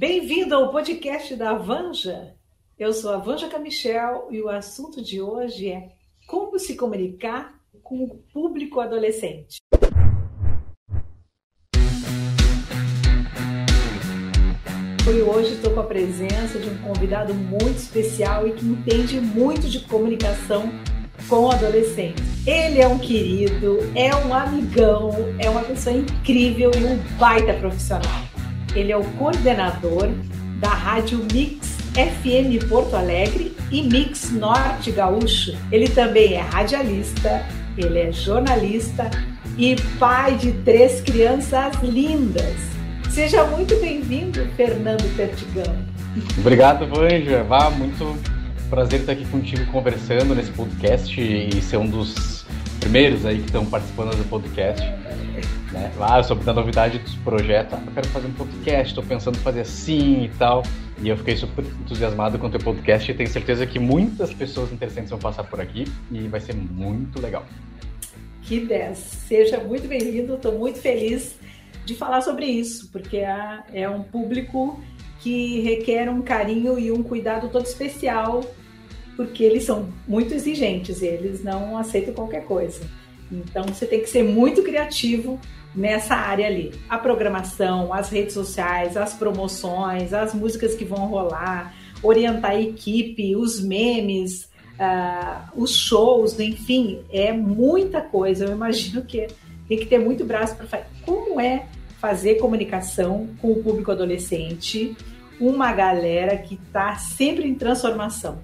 Bem-vindo ao podcast da Vanja. Eu sou a Vanja Camichel e o assunto de hoje é como se comunicar com o público adolescente. E hoje estou com a presença de um convidado muito especial e que entende muito de comunicação com adolescentes. Ele é um querido, é um amigão, é uma pessoa incrível e um baita profissional. Ele é o coordenador da Rádio Mix FM Porto Alegre e Mix Norte Gaúcho. Ele também é radialista, ele é jornalista e pai de três crianças lindas. Seja muito bem-vindo, Fernando Pertigão. Obrigado, Vanja. Vá, muito prazer estar aqui contigo conversando nesse podcast e ser um dos primeiros aí que estão participando do podcast. Né? Ah, sobre a novidade dos projetos. Ah, eu quero fazer um podcast, estou pensando em fazer assim e tal. E eu fiquei super entusiasmado com o teu podcast e tenho certeza que muitas pessoas interessantes vão passar por aqui e vai ser muito legal. Que ideia! Seja muito bem-vindo, estou muito feliz de falar sobre isso, porque é, é um público que requer um carinho e um cuidado todo especial, porque eles são muito exigentes, eles não aceitam qualquer coisa. Então você tem que ser muito criativo nessa área ali. A programação, as redes sociais, as promoções, as músicas que vão rolar, orientar a equipe, os memes, uh, os shows, enfim, é muita coisa. Eu imagino que tem que ter muito braço para fazer. Como é fazer comunicação com o público adolescente? Uma galera que está sempre em transformação.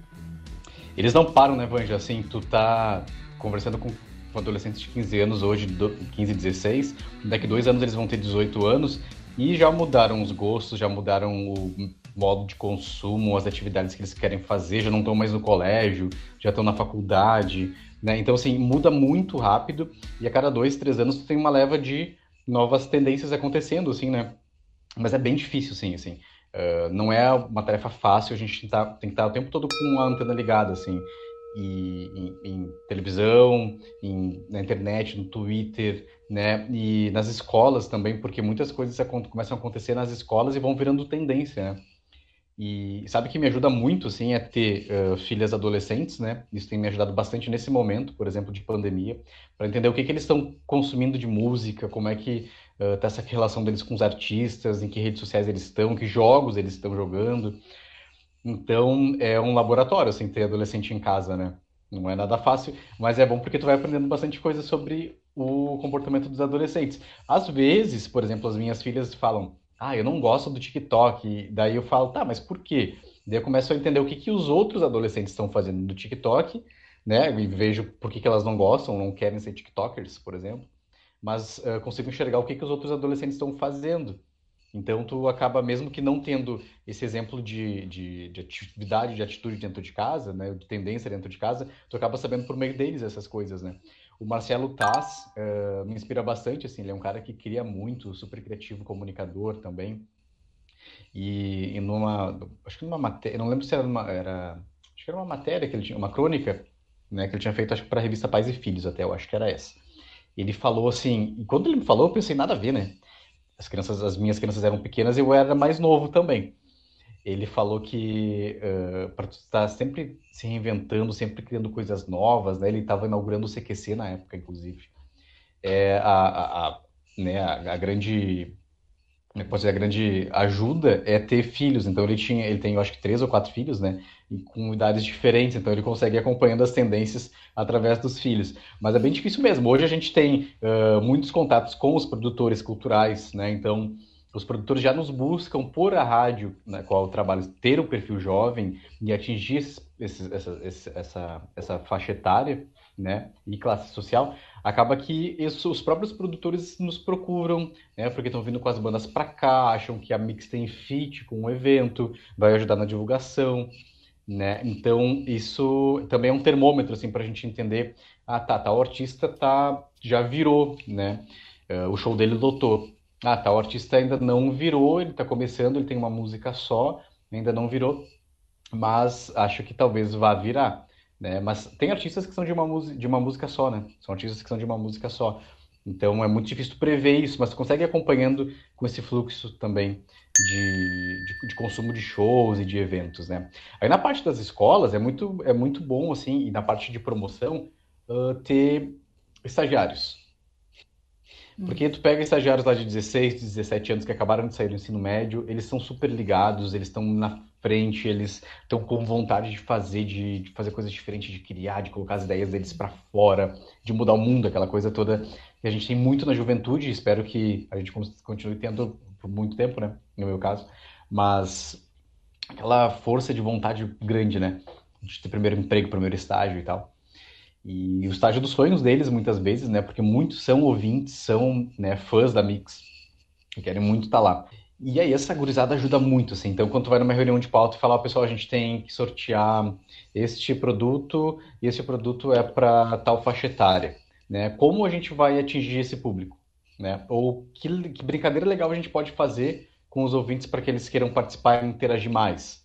Eles não param, né, Vanja? Assim, tu tá conversando com adolescentes de 15 anos, hoje 15, 16, daqui dois anos eles vão ter 18 anos e já mudaram os gostos, já mudaram o modo de consumo, as atividades que eles querem fazer, já não estão mais no colégio, já estão na faculdade, né? Então, assim, muda muito rápido e a cada dois, três anos tem uma leva de novas tendências acontecendo, assim, né? Mas é bem difícil, sim, assim. Uh, não é uma tarefa fácil, a gente estar, tem que estar o tempo todo com a antena ligada, assim e, em, televisão, em, na internet, no Twitter, né? E nas escolas também, porque muitas coisas começam a acontecer nas escolas e vão virando tendência, né? E sabe que me ajuda muito, assim, é ter uh, filhas adolescentes, né? Isso tem me ajudado bastante nesse momento, por exemplo, de pandemia, para entender o que, que eles estão consumindo de música, como é que uh, tá essa relação deles com os artistas, em que redes sociais eles estão, que jogos eles estão jogando. Então, é um laboratório, assim, ter adolescente em casa, né? Não é nada fácil, mas é bom porque tu vai aprendendo bastante coisa sobre o comportamento dos adolescentes. Às vezes, por exemplo, as minhas filhas falam, ah, eu não gosto do TikTok. Daí eu falo, tá, mas por quê? Daí eu começo a entender o que, que os outros adolescentes estão fazendo do TikTok, né? E vejo por que, que elas não gostam, não querem ser TikTokers, por exemplo. Mas uh, consigo enxergar o que, que os outros adolescentes estão fazendo. Então, tu acaba, mesmo que não tendo esse exemplo de, de, de, atividade, de atitude dentro de casa, né, de tendência dentro de casa, tu acaba sabendo por meio deles essas coisas, né? O Marcelo Taz uh, me inspira bastante, assim, ele é um cara que cria muito, super criativo, comunicador também. E, e numa, acho que numa matéria, não lembro se era uma, era, acho que era uma matéria que ele tinha, uma crônica, né, que ele tinha feito, acho que para a revista Pais e Filhos até, eu acho que era essa. Ele falou assim, e quando ele me falou, eu pensei, nada a ver, né? As crianças, as minhas crianças eram pequenas e eu era mais novo também. Ele falou que uh, para estar sempre se reinventando, sempre criando coisas novas, né? Ele estava inaugurando o CQC na época, inclusive. É a, a, a né, a, a grande é pode dizer, a grande ajuda é ter filhos. Então ele tinha, ele tem, eu acho que três ou quatro filhos, né? E com idades diferentes. Então ele consegue ir acompanhando as tendências através dos filhos. Mas é bem difícil mesmo. Hoje a gente tem uh, muitos contatos com os produtores culturais, né? Então os produtores já nos buscam por a rádio na qual eu trabalho ter um perfil jovem e atingir esse, essa, essa, essa faixa etária, né? E classe social acaba que isso, os próprios produtores nos procuram, né, porque estão vindo com as bandas para cá, acham que a Mix tem fit com o evento, vai ajudar na divulgação, né? Então isso também é um termômetro assim para a gente entender, ah tá, tá, o artista tá já virou, né? Uh, o show dele lotou. Ah, tá, o artista ainda não virou, ele está começando, ele tem uma música só, ainda não virou, mas acho que talvez vá virar. Né? Mas tem artistas que são de uma, de uma música só, né? São artistas que são de uma música só. Então é muito difícil prever isso, mas tu consegue ir acompanhando com esse fluxo também de, de, de, consumo de shows e de eventos, né? Aí na parte das escolas é muito, é muito bom, assim, e na parte de promoção, uh, ter estagiários. Porque tu pega estagiários lá de 16, 17 anos que acabaram de sair do ensino médio, eles são super ligados, eles estão na frente, eles estão com vontade de fazer, de, de, fazer coisas diferentes, de criar, de colocar as ideias deles para fora, de mudar o mundo, aquela coisa toda que a gente tem muito na juventude, espero que a gente continue tendo por muito tempo, né, no meu caso, mas aquela força de vontade grande, né, de ter primeiro emprego, primeiro estágio e tal. E o estágio dos sonhos deles, muitas vezes, né? Porque muitos são ouvintes, são né, fãs da Mix, e querem muito estar tá lá. E aí essa gurizada ajuda muito, assim. Então, quando tu vai numa reunião de pauta e falar, pessoal, a gente tem que sortear este produto, e esse produto é para tal faixa etária, né? Como a gente vai atingir esse público, né? Ou que, que brincadeira legal a gente pode fazer com os ouvintes para que eles queiram participar e interagir mais,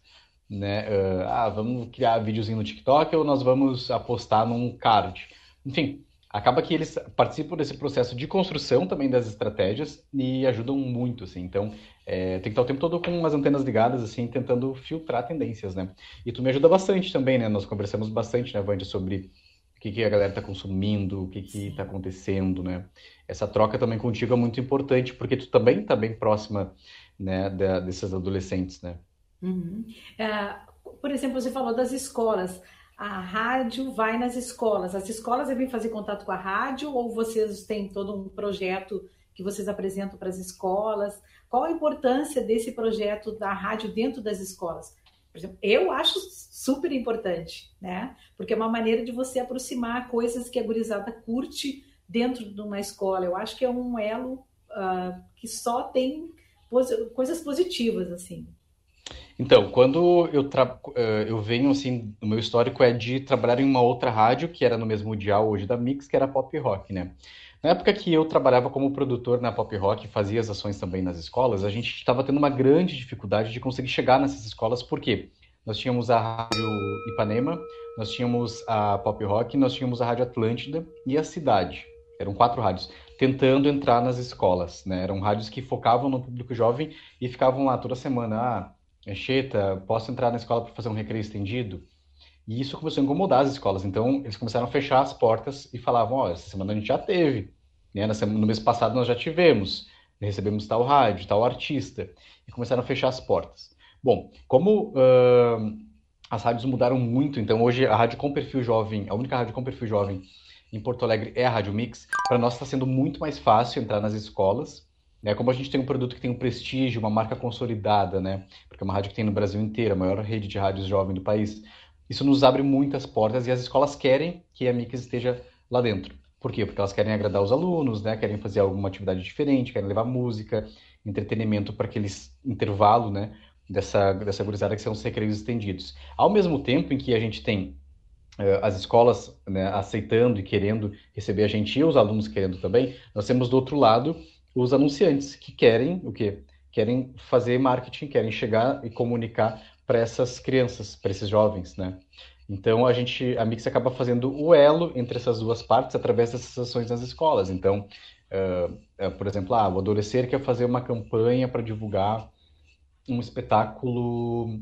né? Uh, ah, vamos criar videozinho no TikTok ou nós vamos apostar num card. Enfim, acaba que eles participam desse processo de construção também das estratégias e ajudam muito, assim. Então, é, tem que estar o tempo todo com as antenas ligadas, assim, tentando filtrar tendências, né? E tu me ajuda bastante também, né? Nós conversamos bastante, né, Vandy, sobre que, que a galera está consumindo, o que está acontecendo, né? Essa troca também contigo é muito importante, porque tu também está bem próxima, né, da, desses adolescentes, né? Uhum. É, por exemplo, você falou das escolas. A rádio vai nas escolas. As escolas devem fazer contato com a rádio ou vocês têm todo um projeto que vocês apresentam para as escolas? Qual a importância desse projeto da rádio dentro das escolas? Por exemplo, eu acho super importante, né? Porque é uma maneira de você aproximar coisas que a gurizada curte dentro de uma escola. Eu acho que é um elo uh, que só tem coisas positivas, assim. Então, quando eu. Eh, eu venho, assim, o meu histórico é de trabalhar em uma outra rádio, que era no mesmo dial hoje da Mix, que era Pop Rock, né? Na época que eu trabalhava como produtor na Pop Rock e fazia as ações também nas escolas, a gente estava tendo uma grande dificuldade de conseguir chegar nessas escolas, por quê? Nós tínhamos a Rádio Ipanema, nós tínhamos a Pop Rock, nós tínhamos a Rádio Atlântida e a Cidade. Eram quatro rádios, tentando entrar nas escolas, né? Eram rádios que focavam no público jovem e ficavam lá toda semana. Ah, Anchieta, posso entrar na escola para fazer um recreio estendido? E isso começou a incomodar as escolas. Então, eles começaram a fechar as portas e falavam: Ó, oh, essa semana a gente já teve. Né? No mês passado nós já tivemos. Recebemos tal rádio, tal artista. E começaram a fechar as portas. Bom, como uh, as rádios mudaram muito, então hoje a rádio com perfil jovem, a única rádio com perfil jovem em Porto Alegre é a Rádio Mix. Para nós está sendo muito mais fácil entrar nas escolas. Né? Como a gente tem um produto que tem um prestígio, uma marca consolidada, né? porque é uma rádio que tem no Brasil inteiro, a maior rede de rádios jovem do país, isso nos abre muitas portas e as escolas querem que a Mix esteja lá dentro. Por quê? Porque elas querem agradar os alunos, né? querem fazer alguma atividade diferente, querem levar música, entretenimento para aqueles intervalo né? dessa, dessa gurizada que são os recreios estendidos. Ao mesmo tempo em que a gente tem uh, as escolas né, aceitando e querendo receber a gente e os alunos querendo também, nós temos do outro lado os anunciantes que querem o quê? Querem fazer marketing, querem chegar e comunicar para essas crianças, para esses jovens, né? Então a gente, a Mix acaba fazendo o elo entre essas duas partes através dessas ações nas escolas. Então, uh, uh, por exemplo, ah, o Adolescer quer fazer uma campanha para divulgar um espetáculo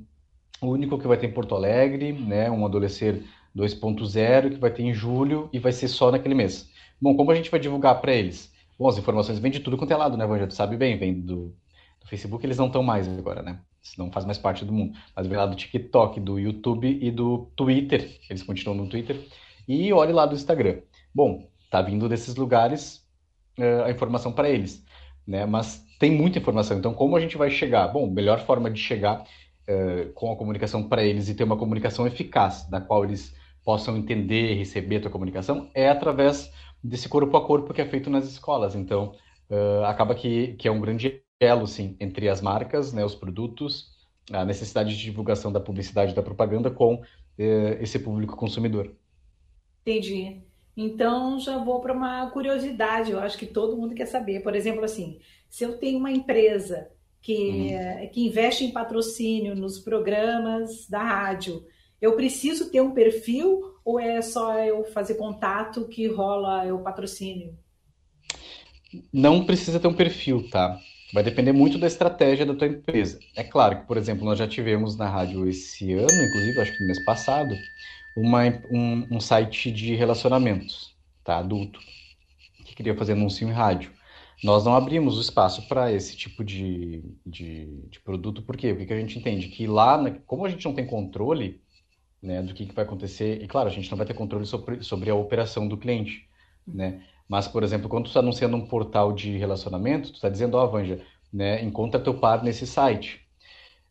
único que vai ter em Porto Alegre, né? Um Adolescer 2.0 que vai ter em julho e vai ser só naquele mês. Bom, como a gente vai divulgar para eles? Bom, as informações vêm de tudo quanto é lado, né, Vanja? Tu sabe bem, vem do, do Facebook, eles não estão mais agora, né? Isso não faz mais parte do mundo. Mas vem lá do TikTok, do YouTube e do Twitter. Eles continuam no Twitter. E olhe lá do Instagram. Bom, tá vindo desses lugares uh, a informação para eles, né? Mas tem muita informação. Então, como a gente vai chegar? Bom, melhor forma de chegar uh, com a comunicação para eles e ter uma comunicação eficaz, da qual eles possam entender receber a tua comunicação, é através desse corpo a corpo que é feito nas escolas. Então, uh, acaba que, que é um grande elo, sim, entre as marcas, né, os produtos, a necessidade de divulgação da publicidade e da propaganda com uh, esse público consumidor. Entendi. Então, já vou para uma curiosidade, eu acho que todo mundo quer saber. Por exemplo, assim, se eu tenho uma empresa que, uhum. que investe em patrocínio nos programas da rádio, eu preciso ter um perfil ou é só eu fazer contato que rola o patrocínio? Não precisa ter um perfil, tá? Vai depender muito da estratégia da tua empresa. É claro que, por exemplo, nós já tivemos na rádio esse ano, inclusive, acho que no mês passado, uma, um, um site de relacionamentos, tá? Adulto, que queria fazer anúncio em rádio. Nós não abrimos o espaço para esse tipo de, de, de, produto, por quê? Porque a gente entende que lá, como a gente não tem controle né, do que, que vai acontecer, e claro, a gente não vai ter controle sobre, sobre a operação do cliente, né? Mas, por exemplo, quando tu está anunciando um portal de relacionamento, tu está dizendo, ó, oh, Vanja, né, encontra teu par nesse site.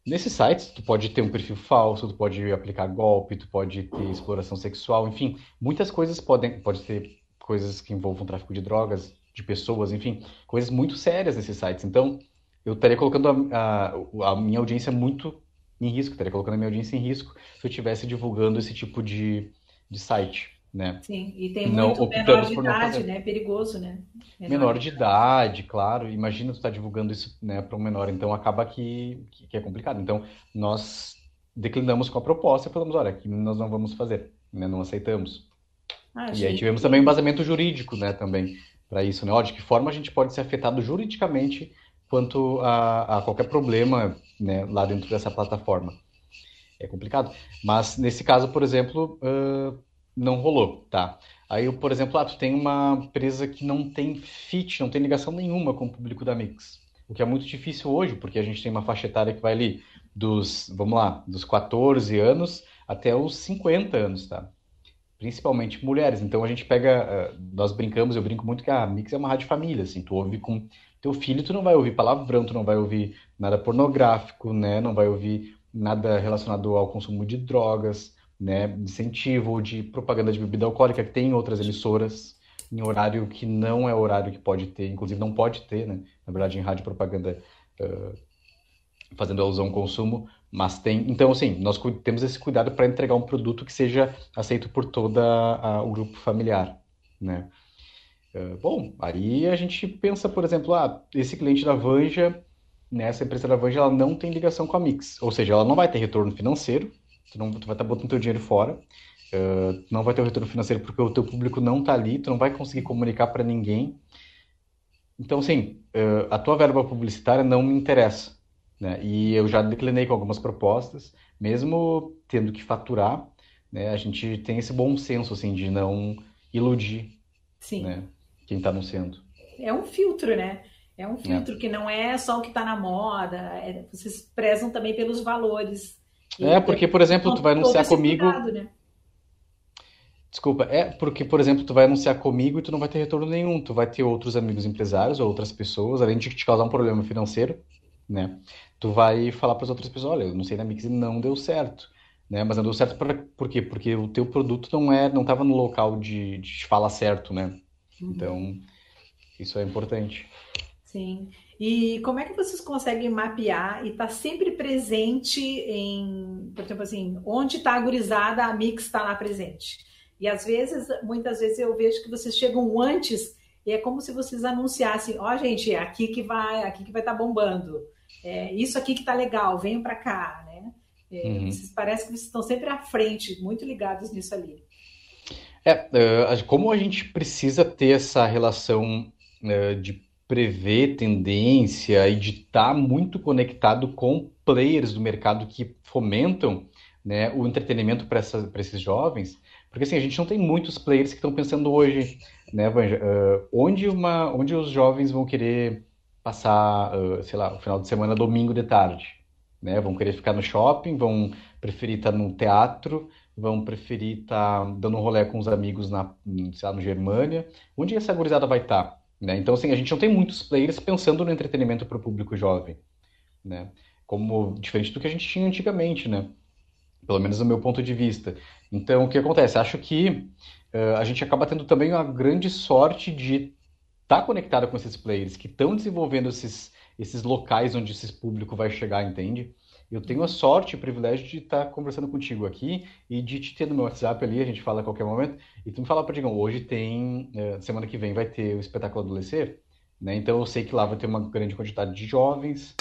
Nesse site, tu pode ter um perfil falso, tu pode aplicar golpe, tu pode ter exploração sexual, enfim, muitas coisas podem, pode ter coisas que envolvam tráfico de drogas, de pessoas, enfim, coisas muito sérias nesses sites. Então, eu estaria colocando a, a, a minha audiência muito em risco, estaria colocando a minha audiência em risco se eu estivesse divulgando esse tipo de, de site né? Sim, e tem não muito menor de idade, né? Perigoso, né? Menor, menor de idade, claro. Imagina tu estar tá divulgando isso né, para um menor, então acaba que, que, é complicado. Então, nós declinamos com a proposta e falamos, olha, aqui nós não vamos fazer, né? Não aceitamos. Ah, e aí tivemos também um embasamento jurídico, né, também, para isso, né? Ó, de que forma a gente pode ser afetado juridicamente quanto a, a qualquer problema, né, lá dentro dessa plataforma. É complicado. Mas, nesse caso, por exemplo, uh, não rolou, tá? Aí, por exemplo, ah, tu tem uma empresa que não tem fit, não tem ligação nenhuma com o público da Mix. O que é muito difícil hoje, porque a gente tem uma faixa etária que vai ali dos, vamos lá, dos 14 anos até os 50 anos, tá? Principalmente mulheres. Então a gente pega, uh, nós brincamos, eu brinco muito que a Mix é uma rádio família, assim, tu ouve com teu filho, tu não vai ouvir palavrão, tu não vai ouvir nada pornográfico, né? Não vai ouvir nada relacionado ao consumo de drogas, né, de incentivo, de propaganda de bebida alcoólica, que tem em outras emissoras, em horário que não é horário que pode ter, inclusive não pode ter, né? Na verdade, em rádio propaganda uh, fazendo alusão ao consumo, mas tem. Então, assim, nós temos esse cuidado para entregar um produto que seja aceito por todo o grupo familiar, né? Uh, bom, aí a gente pensa, por exemplo, ah, esse cliente da Vanja, né, essa empresa da Vanja, ela não tem ligação com a Mix, ou seja, ela não vai ter retorno financeiro, tu, não, tu vai estar tá botando teu dinheiro fora, uh, não vai ter o retorno financeiro porque o teu público não está ali, tu não vai conseguir comunicar para ninguém. Então, assim, uh, a tua verba publicitária não me interessa, né? E eu já declinei com algumas propostas, mesmo tendo que faturar, né? A gente tem esse bom senso, assim, de não iludir, Sim. né? Quem está anunciando. É um filtro, né? É um filtro é. que não é só o que está na moda, é, vocês prezam também pelos valores é, porque, por exemplo, tu vai anunciar comigo. Cuidado, né? Desculpa, é porque, por exemplo, tu vai anunciar comigo e tu não vai ter retorno nenhum. Tu vai ter outros amigos empresários ou outras pessoas, além de te causar um problema financeiro, né? Tu vai falar para as outras pessoas, olha, eu não sei na Mix e não deu certo, né? Mas não deu certo pra, por quê? Porque o teu produto não é, não estava no local de, de falar certo, né? Uhum. Então, isso é importante. Sim. E como é que vocês conseguem mapear e estar tá sempre presente em, por exemplo, assim, onde está a gurizada, a Mix está lá presente. E às vezes, muitas vezes eu vejo que vocês chegam antes e é como se vocês anunciassem, ó, oh, gente, é aqui que vai, aqui que vai estar tá bombando. É, isso aqui que está legal, venham para cá, né? É, uhum. Vocês parece que vocês estão sempre à frente, muito ligados nisso ali. É, como a gente precisa ter essa relação de prever tendência e de estar tá muito conectado com players do mercado que fomentam né, o entretenimento para esses jovens, porque assim, a gente não tem muitos players que estão pensando hoje, né, Vanja, uh, onde, uma, onde os jovens vão querer passar, uh, sei lá, o final de semana, domingo de tarde, né, vão querer ficar no shopping, vão preferir estar no teatro, vão preferir estar dando um rolê com os amigos na, sei lá, no Germânia, onde essa gurizada vai estar? Né? Então, assim, a gente não tem muitos players pensando no entretenimento para o público jovem, né? Como diferente do que a gente tinha antigamente, né? Pelo menos do meu ponto de vista. Então, o que acontece? Acho que uh, a gente acaba tendo também uma grande sorte de estar tá conectado com esses players que estão desenvolvendo esses, esses locais onde esse público vai chegar, entende? Eu tenho a sorte e o privilégio de estar conversando contigo aqui e de te ter no meu WhatsApp ali, a gente fala a qualquer momento, e tu me fala para Digão, hoje tem, eh, semana que vem vai ter o espetáculo Adolescer, né? Então eu sei que lá vai ter uma grande quantidade de jovens,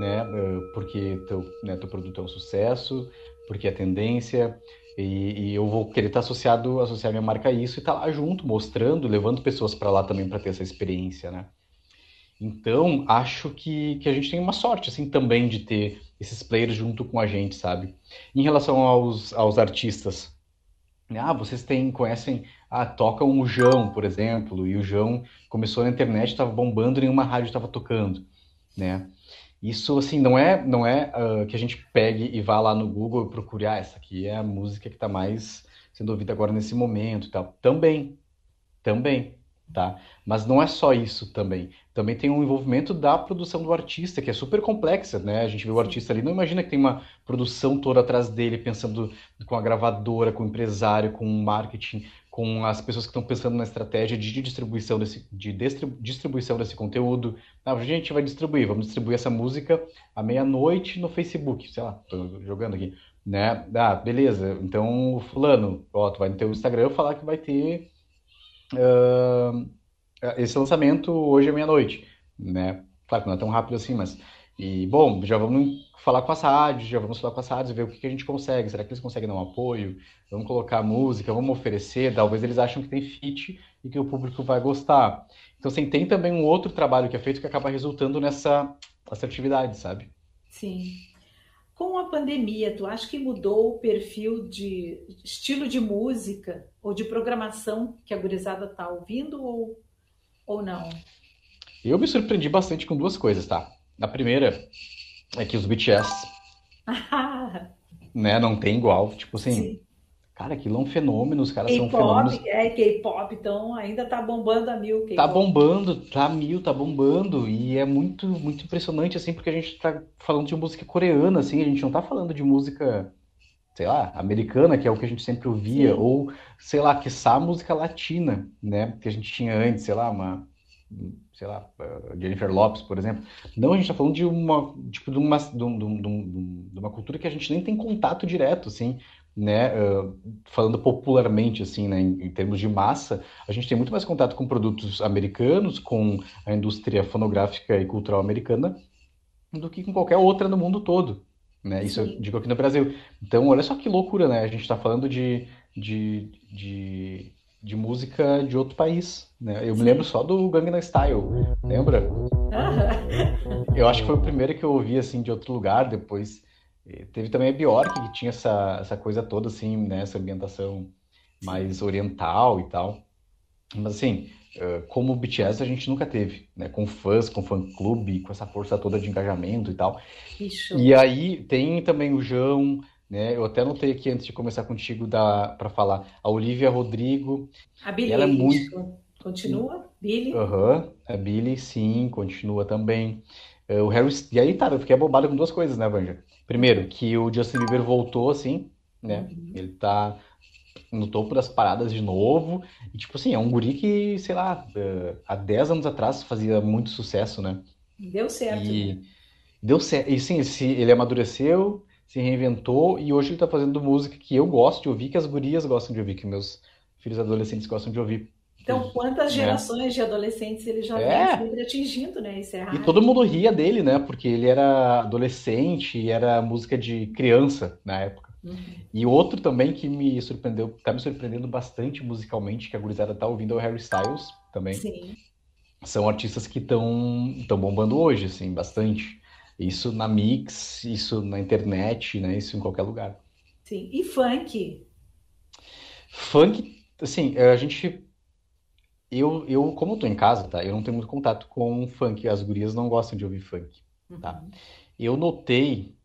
né? Eh, porque teu, né, teu produto é um sucesso, porque é tendência, e, e, eu vou querer estar associado, associar minha marca a isso e estar lá junto, mostrando, levando pessoas para lá também para ter essa experiência, né? Então, acho que, que a gente tem uma sorte, assim, também de ter esses players junto com a gente, sabe? Em relação aos, aos artistas, ah, vocês têm, conhecem, ah, tocam o João, por exemplo, e o João começou na internet, estava bombando, nenhuma rádio estava tocando, né? Isso, assim, não é, não é uh, que a gente pegue e vá lá no Google e procure, ah, essa aqui é a música que está mais sendo ouvida agora nesse momento e tal. Também, também tá? Mas não é só isso também. Também tem um envolvimento da produção do artista, que é super complexa, né? A gente vê o artista ali, não imagina que tem uma produção toda atrás dele, pensando com a gravadora, com o empresário, com o marketing, com as pessoas que estão pensando na estratégia de distribuição desse, de distribuição desse conteúdo. Ah, a gente vai distribuir, vamos distribuir essa música à meia-noite no Facebook, sei lá, tô jogando aqui, né? Ah, beleza, então fulano, ó, tu vai no teu Instagram falar que vai ter uh, esse lançamento hoje à meia-noite, né? Claro que não é tão rápido assim, mas... E, bom, já vamos falar com as rádios, já vamos falar com as rádios, ver o que, que a gente consegue. Será que eles conseguem dar um apoio? Vamos colocar música, vamos oferecer. Talvez eles acham que tem fit e que o público vai gostar. Então, assim, tem também um outro trabalho que é feito que acaba resultando nessa assertividade, sabe? Sim. Com a pandemia, tu acha que mudou o perfil de estilo de música ou de programação que a gurizada tá ouvindo ou, ou não? Eu me surpreendi bastante com duas coisas, tá? A primeira é que os BTS, né, não tem igual, tipo assim, Sim. Cara, aquilo é um fenômeno, os caras são fenômenos. É, K-pop, então ainda tá bombando a mil. Tá bombando, tá mil, tá bombando. E é muito, muito impressionante, assim, porque a gente tá falando de música coreana, assim, a gente não tá falando de música, sei lá, americana, que é o que a gente sempre ouvia, Sim. ou, sei lá, quiçá música latina, né, que a gente tinha antes, sei lá, uma sei lá, Jennifer Lopes, por exemplo. Não, a gente está falando de uma, tipo, de uma, de, de, de, uma cultura que a gente nem tem contato direto, assim né, uh, falando popularmente, assim, né, em, em, termos de massa, a gente tem muito mais contato com produtos americanos, com a indústria fonográfica e cultural americana, do que com qualquer outra no mundo todo, né? Isso Sim. eu digo aqui no Brasil. Então, olha só que loucura, né? A gente está falando de, de, de, de, música de outro país, né? Eu Sim. me lembro só do Gangnam Style, lembra? Eu acho que foi o primeiro que eu ouvi, assim, de outro lugar, depois teve também a Bjork, que tinha essa, essa coisa toda, assim, né? Essa ambientação mais oriental e tal. Mas, assim, como o BTS a gente nunca teve, né? Com fãs, com fã-clube, com essa força toda de engajamento e tal. Isso. E aí tem também o João, né? Eu até notei aqui antes de começar contigo para falar a Olivia Rodrigo. A Billie ela é muito continua, Billie. Aham, uhum. a Billie sim, continua também. O Harry e aí tá, eu fiquei abobado com duas coisas, né, Vanja? Primeiro, que o Justin Bieber voltou, assim, né? Uhum. Ele tá no topo das paradas de novo. E, tipo assim, é um guri que, sei lá, eh, há 10 anos atrás fazia muito sucesso, né? Deu certo. E né? deu certo. E sim, ele amadureceu, se reinventou e hoje ele tá fazendo música que eu gosto de ouvir, que as gurias gostam de ouvir, que meus filhos adolescentes gostam de ouvir. Então, quantas né? gerações né? de adolescentes ele já é. vem atingindo, né? Isso é raro. E todo mundo ria dele, né? Porque ele era adolescente e era música de criança na época. Uhum. E outro também que me surpreendeu, tá me surpreendendo bastante musicalmente, que a gurizada tá ouvindo é o Harry Styles também. Sim. São artistas que estão tão bombando hoje, assim, bastante. Isso na mix, isso na internet, né? Isso em qualquer lugar. Sim. E funk? Funk, assim, a gente eu, eu, como eu tô em casa, tá? Eu não tenho muito contato com funk. As gurias não gostam de ouvir funk, tá? Uhum. Eu notei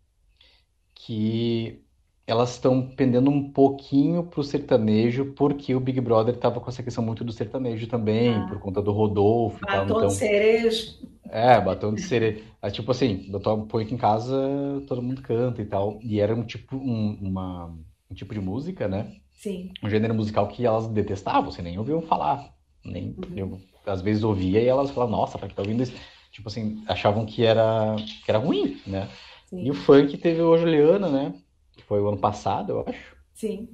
que elas estão pendendo um pouquinho pro sertanejo, porque o Big Brother tava com essa questão muito do sertanejo também, ah. por conta do Rodolfo e tal. Então, de cereja. É, batom de cereja. É, tipo assim, eu põe aqui em casa, todo mundo canta e tal. E era um tipo, um, uma, um tipo de música, né? Sim. Um gênero musical que elas detestavam, você nem ouviam falar. Nem, uhum. Eu às vezes ouvia e elas falavam, nossa, pra que tá ouvindo isso? Tipo assim, achavam que era, que era ruim, né? Sim. E o funk teve o Juliana, né? Que foi o ano passado, eu acho. Sim.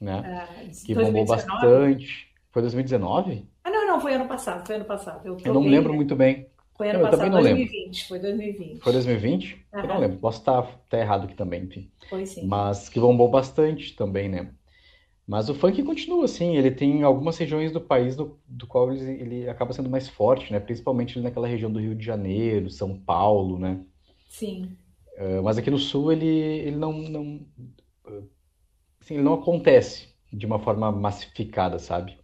Né? Ah, que 2019? bombou bastante. Foi 2019? Ah, não, não, foi ano passado, foi ano passado. Eu, eu não lembro né? muito bem. Foi ano eu passado, também não 2020, lembro. foi 2020. Foi 2020? Uhum. Eu não lembro, posso estar, estar errado aqui também, enfim. Foi sim. Mas que bombou bastante também, né? Mas o funk continua, assim, ele tem algumas regiões do país do, do qual ele, ele acaba sendo mais forte, né? Principalmente naquela região do Rio de Janeiro, São Paulo, né? Sim. Uh, mas aqui no Sul ele, ele não, não assim, ele não acontece de uma forma massificada, sabe?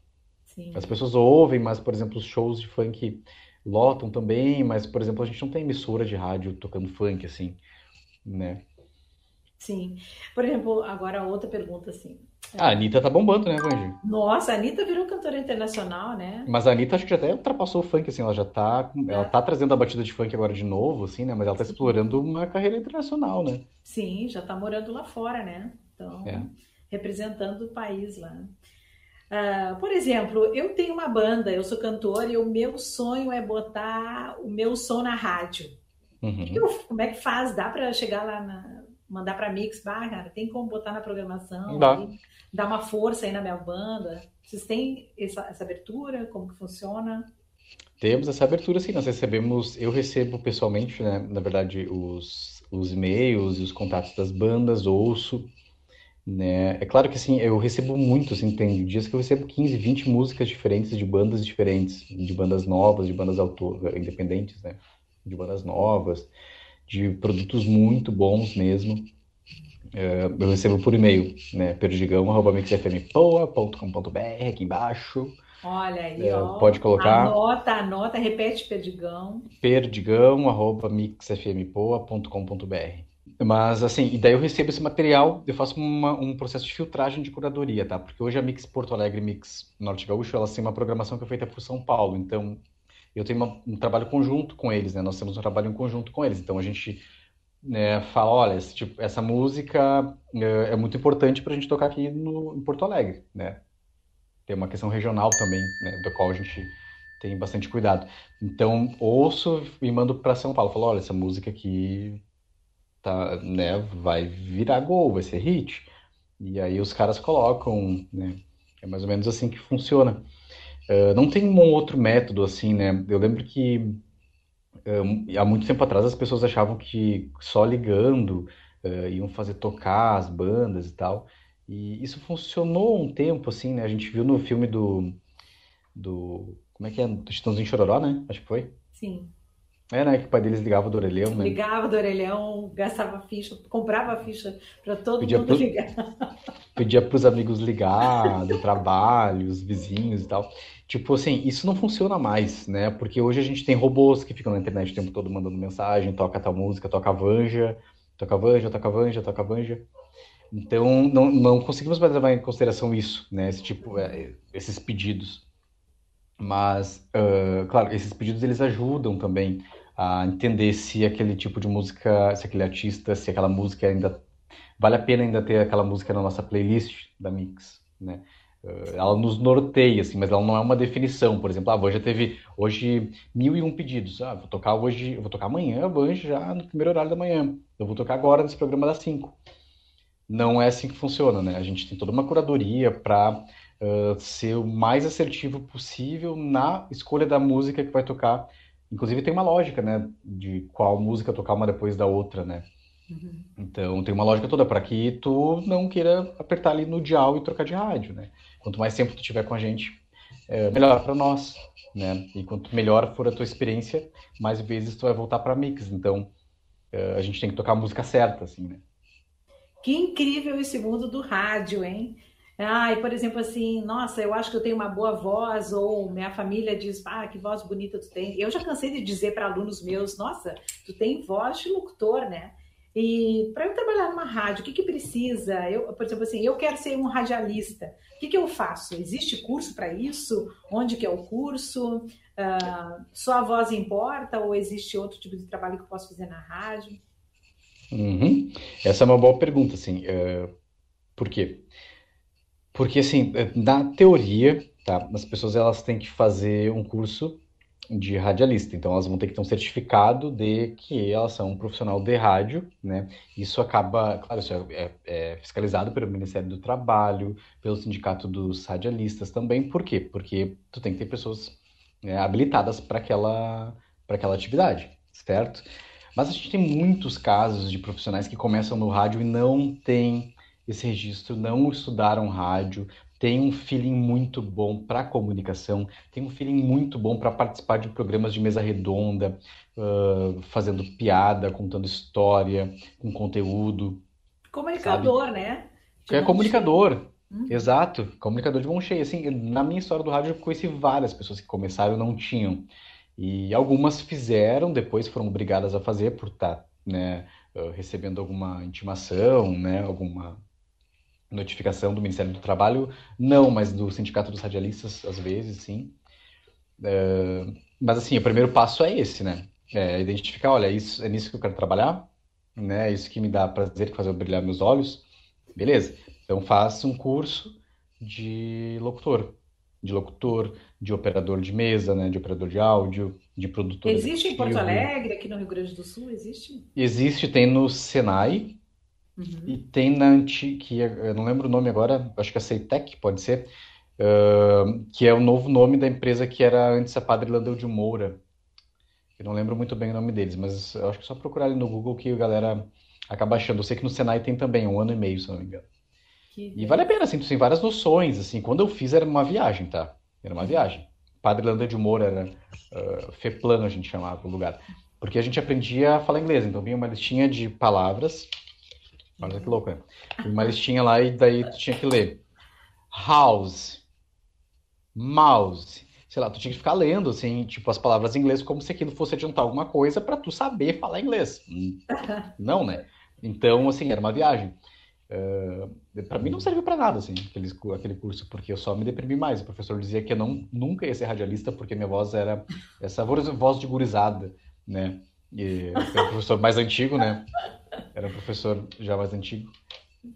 Sim. As pessoas ouvem, mas, por exemplo, os shows de funk lotam também, mas, por exemplo, a gente não tem emissora de rádio tocando funk, assim, né? Sim. Por exemplo, agora outra pergunta, assim. A Anitta tá bombando, né, Vange? Nossa, a Anitta virou cantora internacional, né? Mas a Anitta acho que já até ultrapassou o funk, assim, ela já tá, ela tá trazendo a batida de funk agora de novo, assim, né? Mas ela tá Sim. explorando uma carreira internacional, né? Sim, já tá morando lá fora, né? Então, É. representando o país lá. Ah, por exemplo, eu tenho uma banda, eu sou cantora e o meu sonho é botar o meu som na rádio. Uhum. Eu- como é que faz? Dá para chegar lá na, mandar para Mix, bah, cara, tem como botar na programação, Dá. aí, dar uma força aí na minha banda? Vocês têm essa, essa abertura? Como que funciona? Temos essa abertura, sim. Nós recebemos, eu recebo pessoalmente, né, na verdade, os, os e-mails e os contatos das bandas, ouço, né. É claro que, assim, eu recebo muito, assim, tem dias que eu recebo 15, 20 músicas diferentes de bandas diferentes, de bandas novas, de bandas autor, independentes, né, de bandas novas, de produtos muito bons mesmo. É, eu recebo por e-mail, né, perdigão.mixfmpoa.com.br, aqui embaixo. Olha aí, É, ó. pode colocar. Anota, anota, repete Perdigão. perdigão.mixfmpoa.com.br. Mas assim, e daí eu recebo esse material, eu faço uma- um processo de filtragem de curadoria, tá? Porque hoje a Mix Porto Alegre Mix Norte Gaúcho, elas têm uma programação que é feita por São Paulo, então eu tenho uma- um trabalho conjunto com eles, né? Nós temos um trabalho em conjunto com eles, então a gente né, fala, olha, esse tipo, essa música é, é muito importante para a gente tocar aqui no, em Porto Alegre, né? Tem uma questão regional também, né, da qual a gente tem bastante cuidado. Então, ouço e mando para São Paulo. Falo, olha, essa música aqui tá, né, vai virar gol, vai ser hit. E aí os caras colocam, né? É mais ou menos assim que funciona. Eh, não tem um outro método assim, né? Eu lembro que há muito tempo atrás as pessoas achavam que só ligando eh, iam fazer tocar as bandas e tal. E isso funcionou um tempo, assim, né? A gente viu no filme do, do como é que é? Do Chitãozinho Chororó, né? Acho que foi. Sim. É, né? Que o pai deles ligava do orelhão, né? Ligava do orelhão, gastava ficha, comprava ficha para todo Pedia mundo pro- ligar. Pedia pros amigos ligar, do trabalho, os vizinhos e tal. Tipo assim, isso não funciona mais, né? Porque hoje a gente tem robôs que ficam na internet o tempo todo mandando mensagem, toca tal música, toca Vanja, toca Vanja, toca Vanja, toca Vanja. Então, não, não conseguimos mais levar em consideração isso, né? Esse tipo, é, esses pedidos. Mas, ah, claro, esses pedidos eles ajudam também a entender se aquele tipo de música, se aquele artista, se aquela música ainda vale a pena ainda ter aquela música na nossa playlist da Mix, né? Eh, Ela nos norteia, assim, mas ela não é uma definição. Por exemplo, a Vanja teve hoje mil e um pedidos. Ah, vou tocar hoje, vou tocar amanhã Vanja já no primeiro horário da manhã. Eu vou tocar agora nesse programa das cinco. Não é assim que funciona, né? A gente tem toda uma curadoria para ser o mais assertivo possível na escolha da música que vai tocar. Inclusive tem uma lógica, né? De qual música tocar uma depois da outra, né? Uhum. Então tem uma lógica toda para que tu não queira apertar ali no dial e trocar de rádio, né? Quanto mais tempo tu tiver com a gente, é melhor para nós, né? E quanto melhor for a tua experiência, mais vezes tu vai voltar para mix. Então a gente tem que tocar a música certa, assim, né? Que incrível esse mundo do rádio, hein? Ai, por exemplo, assim, nossa, eu acho que eu tenho uma boa voz, ou minha família diz, ah, que voz bonita tu tem. Eu já cansei de dizer para alunos meus, nossa, tu tem voz de locutor, né? E para eu trabalhar numa rádio, o que que precisa? Eu, por exemplo, assim, eu quero ser um radialista. O que que eu faço? Existe curso para isso? Onde que é o curso? Ah, só a voz importa ou existe outro tipo de trabalho que eu posso fazer na rádio? Uhum. Essa é uma boa pergunta, assim. é, por quê? Porque, assim, é, na teoria, tá, as pessoas elas têm que fazer um curso de radialista. Então, elas vão ter que ter um certificado de que elas são um profissional de rádio, né? Isso acaba, claro, isso é, é- é fiscalizado pelo Ministério do Trabalho, pelo Sindicato dos Radialistas também. Por quê? Porque tu tem que ter pessoas, né, habilitadas para aquela, aquela atividade, certo? Mas a gente tem muitos casos de profissionais que começam no rádio e não têm esse registro, não estudaram rádio, tem um feeling muito bom para comunicação, tem um feeling muito bom para participar de programas de mesa redonda, uh, fazendo piada, contando história, com conteúdo. Comunicador, sabe? né? De é comunicador. Uhum. Exato, comunicador de mão cheia. Assim, na minha história do rádio, eu conheci várias pessoas que começaram e não tinham. E algumas fizeram, depois foram obrigadas a fazer por estar tá, né, recebendo alguma intimação, né, alguma notificação do Ministério do Trabalho, não, mas do Sindicato dos Radialistas, às vezes, sim. Uh, mas, assim, o primeiro passo é esse, né? É identificar, olha, isso, é nisso que eu quero trabalhar, né? É isso que me dá prazer, que faz eu brilhar meus olhos. Beleza. Então, faça um curso de locutor. De locutor, de operador de mesa, né? De operador de áudio, de produtor. Existe em Porto Alegre, aqui no Rio Grande do Sul? Existe? Existe, tem no Senai, Uhum. E tem na antiga, que é, eu não lembro o nome agora, acho que é Ceitec, pode ser, uh, que é o novo nome da empresa que era antes a Padre Landeu de Moura. Eu não lembro muito bem o nome deles, mas eu acho que é só procurar ali no Google que a galera acaba achando. Eu sei que no Senai tem também, um ano e meio, se não me engano. Que e vale a pena, assim, tu tem várias noções, assim. Quando eu fiz era uma viagem, tá? Era uma viagem. Padre Landeu de Moura era uh, FEPLANO, a gente chamava o lugar. Porque a gente aprendia a falar inglês, então vinha uma listinha de palavras Olha que louco, né? Uma listinha lá e daí tu tinha que ler. House. Mouse. Sei lá, tu tinha que ficar lendo, assim, tipo, as palavras em inglês como se aquilo fosse adiantar alguma coisa para tu saber falar inglês. Não, né? Então, assim, era uma viagem. Uh, eh, para mim não serviu para nada, assim, aquele, aquele curso, porque eu só me deprimi mais. O professor dizia que eu não, nunca ia ser radialista porque minha voz era essa voz de gurizada, né? E o professor mais antigo, né? Era um professor já mais antigo.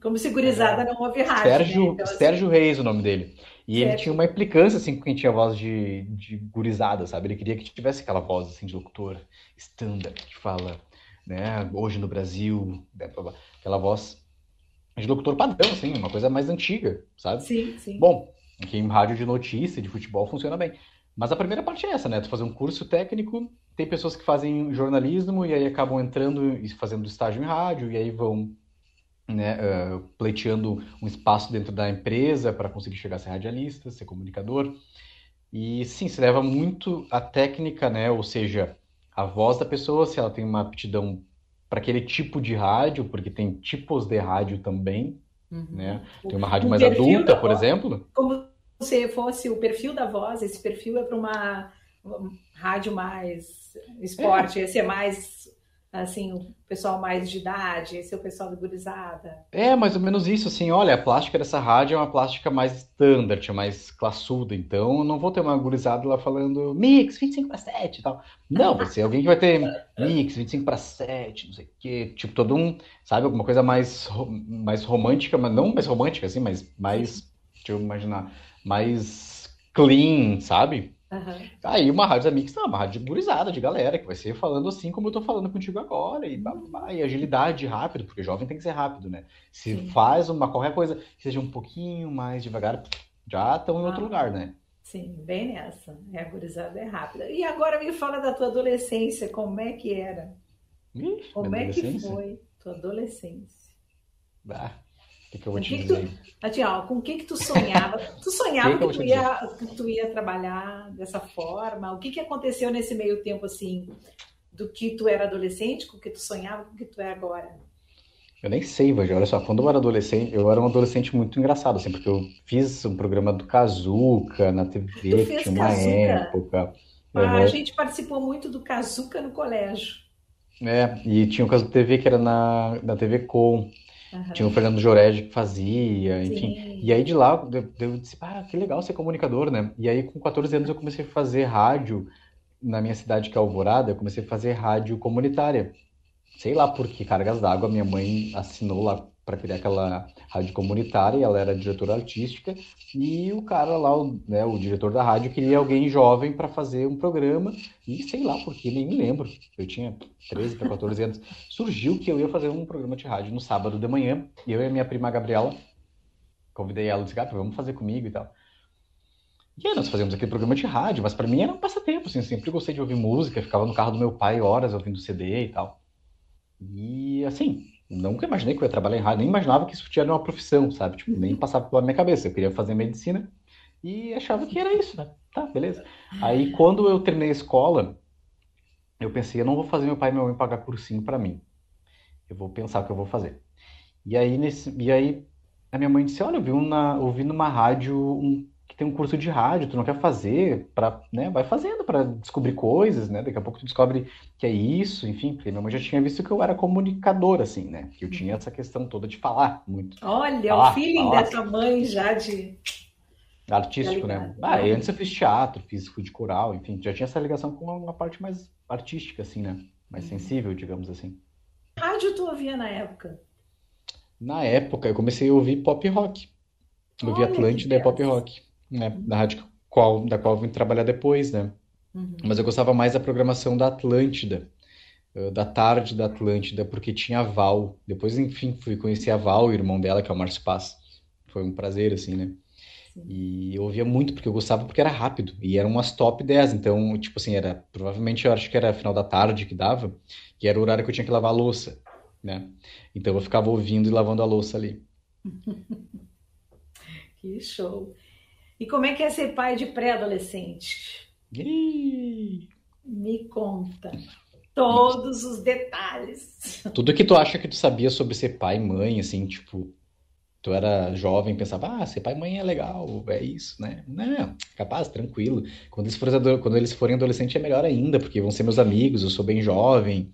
Como segurizada não ouve rádio. Sérgio, né? então, assim... Sérgio Reis, o nome dele. E certo. ele tinha uma implicância, assim, com quem tinha voz de, de gurizada, sabe? Ele queria que tivesse aquela voz, assim, de locutor standard, que fala, né, hoje no Brasil, né, aquela voz de locutor padrão, assim, uma coisa mais antiga, sabe? Sim, sim. Bom, aqui em rádio de notícia, de futebol, funciona bem. Mas a primeira parte é essa, né? Tu fazer um curso técnico, tem pessoas que fazem jornalismo e aí acabam entrando e fazendo estágio em rádio e aí vão né, uh, pleiteando um espaço dentro da empresa para conseguir chegar a ser radialista, ser comunicador. E sim, se leva muito a técnica, né? Ou seja, a voz da pessoa, se ela tem uma aptidão para aquele tipo de rádio, porque tem tipos de rádio também, uhum. né? Tem uma rádio mais adulta, por exemplo. Como se fosse o perfil da voz, esse perfil é para uma, rádio mais esporte, esse é mais assim, o pessoal mais de idade, esse é o pessoal do gurizada. É, mais ou menos isso, assim, olha, a plástica dessa rádio é uma plástica mais standard, mais classuda, então não vou ter uma gurizada lá falando mix 25 para 7 e tal. Não, vai ser alguém que vai ter mix 25 para 7, não sei o quê, tipo todo um, sabe, alguma coisa mais, mais romântica, mas não mais romântica, assim, mas mais, deixa eu imaginar, mais clean, sabe? Uhum. Aí uma rádio mix não, uma rádio gurizada, de galera, que vai ser falando assim como eu tô falando contigo agora, e, uhum. e agilidade rápido, porque jovem tem que ser rápido, né? Se Sim. faz uma qualquer coisa que seja um pouquinho mais devagar, já estão em ah. outro lugar, né? Sim, bem nessa. É, a gurizada é rápida. E agora me fala da tua adolescência, como é que era? Como é que foi tua adolescência? Bah, que, que eu vou te que dizer? Que tu, ó, com o que que tu sonhava? Tu sonhava que, que, tu ia, que tu ia trabalhar dessa forma? O que que aconteceu nesse meio tempo, assim, do que tu era adolescente, com o que tu sonhava, com o que tu é agora? Eu nem sei, Vanja. Olha só, quando eu era adolescente, eu era um adolescente muito engraçado, assim, porque eu fiz um programa do Kazuca na TV, que tinha uma Kazuca? época. Ah. A gente participou muito do Kazuca no colégio. É, e tinha o caso TV que era na, na TV Com. Uhum. Tinha o Fernando Jorege que fazia, enfim. Sim. E aí de lá eu, eu disse, ah, que legal ser comunicador, né? E aí com 14 anos eu comecei a fazer rádio na minha cidade, que é Alvorada, eu comecei a fazer rádio comunitária. Sei lá por que cargas d'água, minha mãe assinou lá para criar aquela rádio comunitária, e ela era diretora artística, e o cara lá, o, né, o diretor da rádio, queria alguém jovem para fazer um programa, e sei lá porque, nem me lembro, eu tinha 13 para 14 anos, surgiu que eu ia fazer um programa de rádio no sábado de manhã, e eu e a minha prima Gabriela, convidei ela, disse, Gabi, vamos fazer comigo e tal. E aí nós fazíamos aquele programa de rádio, mas para mim era um passatempo, assim, sempre gostei de ouvir música, ficava no carro do meu pai horas ouvindo CD e tal. E assim, nunca imaginei que eu ia trabalhar em rádio, nem imaginava que isso tinha uma profissão, sabe? Tipo, nem passava pela minha cabeça. Eu queria fazer medicina e achava que era isso, né? Tá, beleza. Aí quando eu terminei a escola, eu pensei, eu não vou fazer meu pai e minha mãe pagar cursinho para mim. Eu vou pensar o que eu vou fazer. E aí, nesse, e aí a minha mãe disse, olha, eu vi uma, ouvi numa rádio um, que tem um curso de rádio, tu não quer fazer, para, né, vai fazendo para descobrir coisas, né? Daqui a pouco tu descobre que é isso, enfim, porque minha mãe já tinha visto que eu era comunicador, assim, né? Que eu tinha essa questão toda de falar muito. Olha, falar, o feeling falar. dessa mãe já de artístico, tá né? Ah, antes eu fiz teatro, fiz de coral, enfim, já tinha essa ligação com uma parte mais artística, assim, né? Mais uhum. sensível, digamos assim. Rádio tu ouvia na época? Na época, eu comecei a ouvir pop rock. Eu ouvi Atlântida e pop rock né? Da rádio qual, da qual eu vim trabalhar depois, né? Uhum. Mas eu gostava mais da programação da Atlântida, eh, da tarde da Atlântida, porque tinha a Val. Depois, enfim, fui conhecer a Val, o irmão dela, que é o Márcio Paz. Foi um prazer, assim, né? Sim. E eu ouvia muito, porque eu gostava, porque era rápido. E eram umas top 10. Então, tipo assim, era. Provavelmente eu acho que era final da tarde que dava, que era o horário que eu tinha que lavar a louça, né? Então eu ficava ouvindo e lavando a louça ali. que show. E como é que é ser pai de pré-adolescente? Me conta todos os detalhes. Tudo que tu acha que tu sabia sobre ser pai e mãe, assim, tipo, tu era jovem, pensava, ah, ser pai e mãe é legal, é isso, né? Não, capaz, tranquilo. Quando eles forem, quando eles forem adolescentes é melhor ainda, porque vão ser meus amigos, eu sou bem jovem,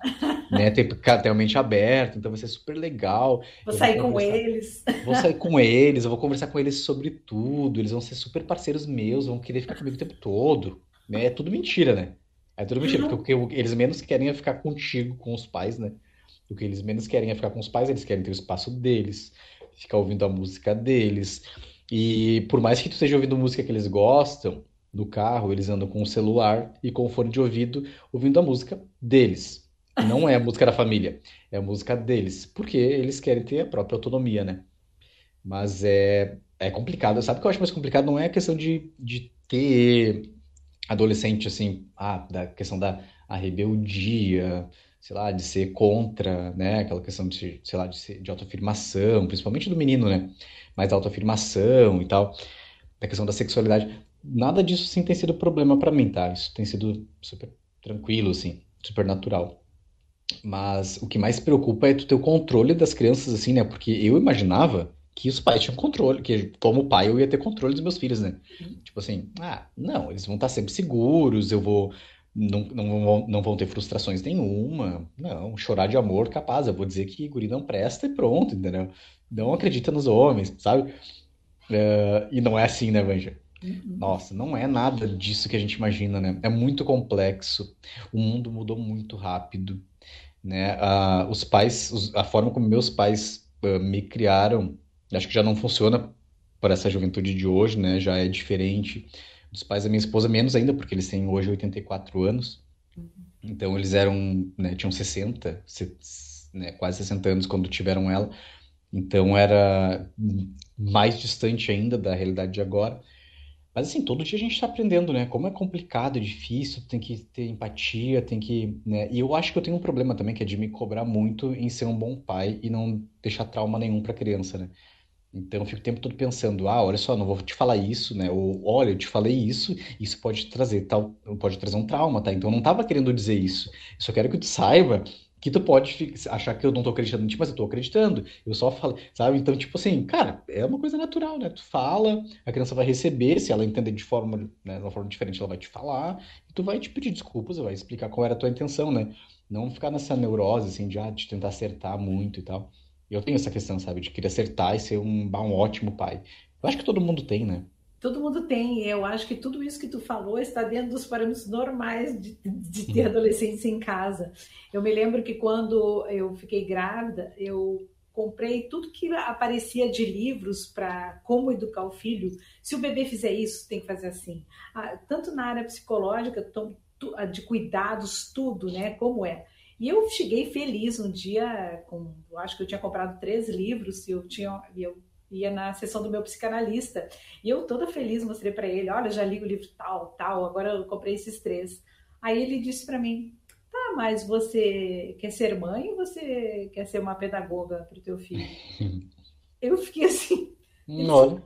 né? Tem, tem a mente aberta, então vai ser super legal. Vou sair vou com eles. Vou sair com eles, eu vou conversar com eles sobre tudo, eles vão ser super parceiros meus, vão querer ficar comigo o tempo todo. Né? É tudo mentira, né? É tudo mentira, uhum. porque o que eles menos querem é ficar contigo, com os pais, né? O que eles menos querem é ficar com os pais, eles querem ter o espaço deles, ficar ouvindo a música deles. E por mais que tu esteja ouvindo música que eles gostam, no carro, eles andam com o celular e com o fone de ouvido, ouvindo a música deles. Não é a música da família, é a música deles, porque eles querem ter a própria autonomia, né? Mas é, é complicado. Sabe o que eu acho mais complicado? Não é a questão de, de ter adolescente, assim, ah, da questão da a rebeldia, sei lá, de ser contra, né? Aquela questão de, sei lá, de, ser, de autoafirmação, principalmente do menino, né? Mais autoafirmação e tal, da questão da sexualidade. Nada disso, sim, tem sido problema para mim, tá? Isso tem sido super tranquilo, assim, super natural. Mas o que mais preocupa é tu ter o controle das crianças, assim, né? Porque eu imaginava que os pais tinham controle, que como pai eu ia ter controle dos meus filhos, né? Uhum. Tipo assim, ah, não, eles vão estar sempre seguros, eu vou. Não, não, vão, não vão ter frustrações nenhuma. Não, chorar de amor, capaz. Eu vou dizer que guri não presta e pronto, entendeu? Não acredita nos homens, sabe? Uh, e não é assim, né, Vanja? Uhum. Nossa, não é nada disso que a gente imagina, né? É muito complexo. O mundo mudou muito rápido né? Os pais, os, a forma como meus pais me criaram, acho que já não funciona para essa juventude de hoje, né? Já é diferente dos pais da minha esposa, menos ainda, porque eles têm hoje 84 anos. Uhum. Então eles eram, né, tinham 60, né, quase 60 anos quando tiveram ela. Então era mais distante ainda da realidade de agora. Mas assim, todo dia a gente está aprendendo, né? Como é complicado, é difícil, tem que ter empatia, tem que, né? E eu acho que eu tenho um problema também, que é de me cobrar muito em ser um bom pai e não deixar trauma nenhum para a criança, né? Então eu fico o tempo todo pensando, ah, olha só, não vou te falar isso, né? Ou olha, eu te falei isso, isso pode trazer tal, pode trazer um trauma, tá? Então eu não estava querendo dizer isso. Eu só quero que tu saiba que tu pode achar que eu não tô acreditando em ti, mas eu tô acreditando. Eu só falo, sabe? Então, tipo assim, cara, é uma coisa natural, né? Tu fala, a criança vai receber, se ela entender de forma, né, de uma forma diferente, ela vai te falar, e tu vai te pedir desculpas, vai explicar qual era a tua intenção, né? Não ficar nessa neurose, assim, de, ah, de tentar acertar muito e tal. Eu tenho essa questão, sabe? De querer acertar e ser um, um ótimo pai. Eu acho que todo mundo tem, né? Todo mundo tem, eu acho que tudo isso que tu falou está dentro dos parâmetros normais de, de ter adolescentes em casa. Eu me lembro que quando eu fiquei grávida, eu comprei tudo que aparecia de livros para como educar o filho. Se o bebê fizer isso, tem que fazer assim. Ah, tanto na área psicológica, de cuidados, tudo, né? Como é. E eu cheguei feliz um dia, com, eu acho que eu tinha comprado três livros, e eu tinha, eu ia na sessão do meu psicanalista. E eu toda feliz mostrei para ele, olha, já li o livro tal, tal, agora eu comprei esses três. Aí ele disse para mim, tá, mas você quer ser mãe ou você quer ser uma pedagoga para o teu filho? Eu fiquei assim.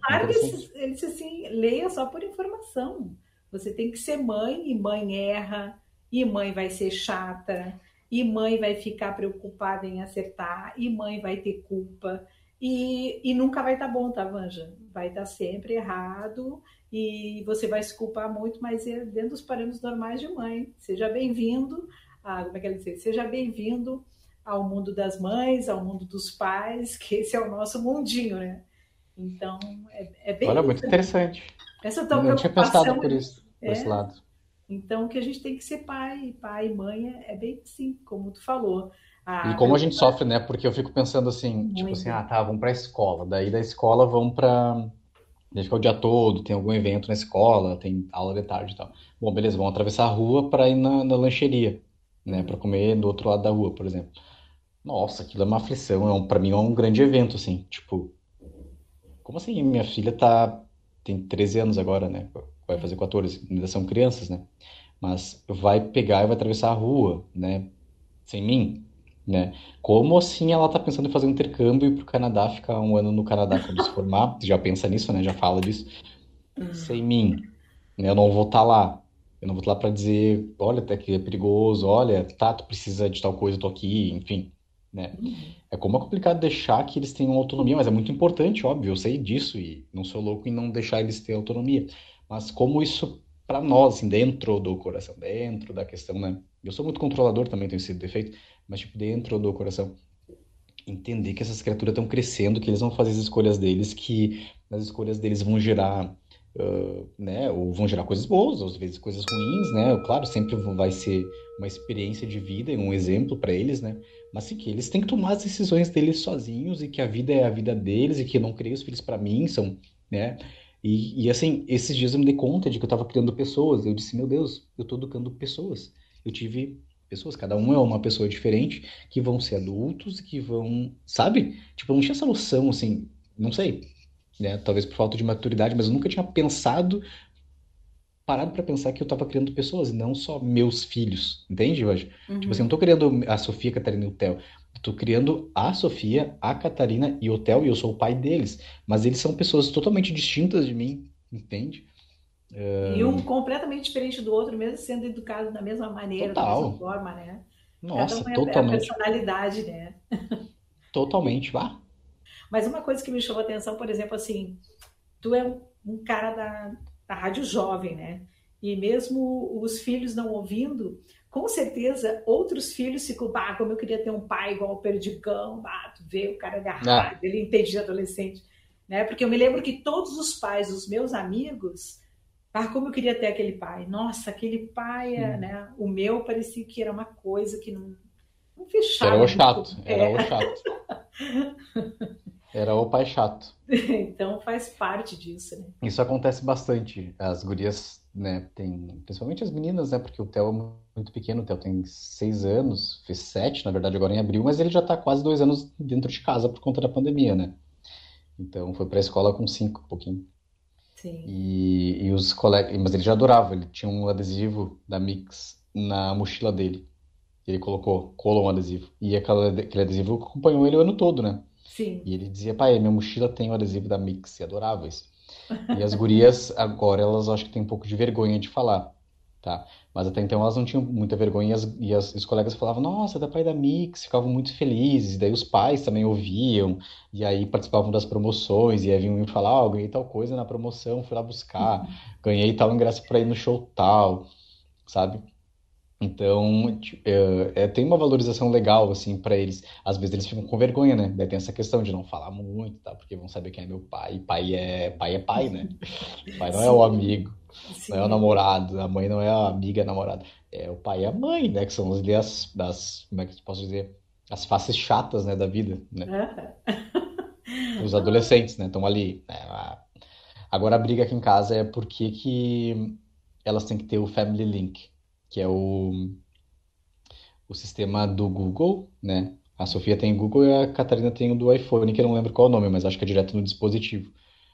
Olha, ele, ele disse assim: leia só por informação. Você tem que ser mãe, e mãe erra, e mãe vai ser chata, e mãe vai ficar preocupada em acertar, e mãe vai ter culpa. E, e nunca vai estar tá bom, tá, Vanja? Vai estar tá sempre errado e você vai se culpar muito, mas é dentro dos parâmetros normais de mãe. Seja bem-vindo, a, como é que ela diz? Seja bem-vindo ao mundo das mães, ao mundo dos pais, que esse é o nosso mundinho, né? Então, é, é bem. Olha, muito interessante. Essa tão Eu não tinha pensado por isso, por é, esse lado. Então, que a gente tem que ser pai, pai e mãe é, é bem assim, como tu falou. Ah, e como a gente sofre, né? Porque eu fico pensando assim, muito. tipo assim, ah, tá, vamos pra escola. Daí da escola vamos pra. Daí fica o dia todo, tem algum evento na escola, tem aula de tarde e tal. Bom, beleza, vamos atravessar a rua para ir na, na lancheria, né? Para comer do outro lado da rua, por exemplo. Nossa, aquilo é uma aflição, é um, para mim é um grande evento, assim, tipo, como assim? Minha filha tá, tem 13 anos agora, né? Vai fazer 14, ainda são crianças, né? Mas vai pegar e vai atravessar a rua, né? Sem mim, né? Como assim ela tá pensando em fazer um intercâmbio e ir pro Canadá, ficar um ano no Canadá quando se formar? Já pensa nisso, né? Já fala disso. Hum. Sem mim, né? Eu não vou estar tá lá. Eu não vou estar tá lá para dizer, olha, até que é perigoso, olha, tá, tu precisa de tal coisa, eu tô aqui, enfim, né? Uhum. É como é complicado deixar que eles tenham autonomia, mas é muito importante, óbvio, eu sei disso e não sou louco em não deixar eles ter autonomia. Mas como isso para nós, assim, dentro do coração, dentro da questão, né? Eu sou muito controlador também, tenho esse defeito, mas tipo dentro do coração entender que essas criaturas estão crescendo, que eles vão fazer as escolhas deles, que as escolhas deles vão gerar, uh, né, ou vão gerar coisas boas, às vezes coisas ruins, né? Claro, sempre vai ser uma experiência de vida e um exemplo para eles, né? Mas sim que eles têm que tomar as decisões deles sozinhos e que a vida é a vida deles e que eu não criei os filhos para mim, são, né? E, e assim, esses dias eu me dei conta de que eu estava criando pessoas. Eu disse, meu Deus, eu estou educando pessoas. Eu tive pessoas, cada um é uma pessoa diferente, que vão ser adultos, que vão, sabe? Tipo, eu não tinha essa noção, assim, não sei, né? Talvez por falta de maturidade, mas eu nunca tinha pensado, parado para pensar que eu tava criando pessoas, não só meus filhos, entende, Jorge? Uhum. Tipo assim, eu não tô criando a Sofia, a Catarina e o Theo. Eu tô criando a Sofia, a Catarina e o Theo, e eu sou o pai deles. Mas eles são pessoas totalmente distintas de mim, entende? E um completamente diferente do outro, mesmo sendo educado da mesma maneira, Total. da mesma forma, né? Nossa, Cada um é totalmente. a personalidade, né? Totalmente, vá. Mas uma coisa que me chamou a atenção, por exemplo, assim, tu é um, cara da, da rádio jovem, né? E mesmo os filhos não ouvindo, com certeza outros filhos ficam, ah, como eu queria ter um pai igual o Perdigão, ah, tu vê o cara rádio, ah. ele entende de adolescente, né? Porque eu me lembro que todos os pais dos meus amigos ah, como eu queria ter aquele pai. Nossa, aquele pai, hum. né? O meu parecia que era uma coisa que não, não fechava. Era o chato, era é. o chato. Era o pai chato. então faz parte disso, né? Isso acontece bastante. As gurias, né, tem, principalmente as meninas, né, porque o Theo é muito pequeno, o Theo tem seis anos, fez sete, na verdade, agora em abril, mas ele já tá quase dois anos dentro de casa por conta da pandemia, né? Então foi pra escola com cinco, um pouquinho. Sim. E, e os colegas, mas ele já adorava, ele tinha um adesivo da Mix na mochila dele. Ele colocou, colou um adesivo. E aquele, aquele adesivo acompanhou ele o ano todo, né? Sim. E ele dizia, pai, minha mochila tem o adesivo da Mix, e adorava isso. E as gurias, agora, elas acho que têm um pouco de vergonha de falar, tá? Mas até então elas não tinham muita vergonha e, as, e as, os colegas falavam, nossa, da pai da Mix, ficavam muito felizes. E daí os pais também ouviam, e aí participavam das promoções, e aí vinham me falar, ó, oh, ganhei tal coisa na promoção, fui lá buscar, ganhei tal ingresso para ir no show tal, sabe? Então, é, é, tem uma valorização legal, assim, para eles. Às vezes eles ficam com vergonha, né? Daí tem essa questão de não falar muito, tá? Porque vão saber quem é meu pai. Pai é pai, é pai né? Pai não é o amigo. Sim. Não é o namorado, a mãe não é a amiga a namorada. É o pai e a mãe, né? Que são as, das, como é que posso dizer? As faces chatas, né, da vida, né? Os adolescentes, né? Estão ali. Né? Agora a briga aqui em casa é porque que elas têm que ter o Family Link, que é o, o sistema do Google, né? A Sofia tem o Google e a Catarina tem o do iPhone, que eu não lembro qual é o nome, mas acho que é direto no dispositivo.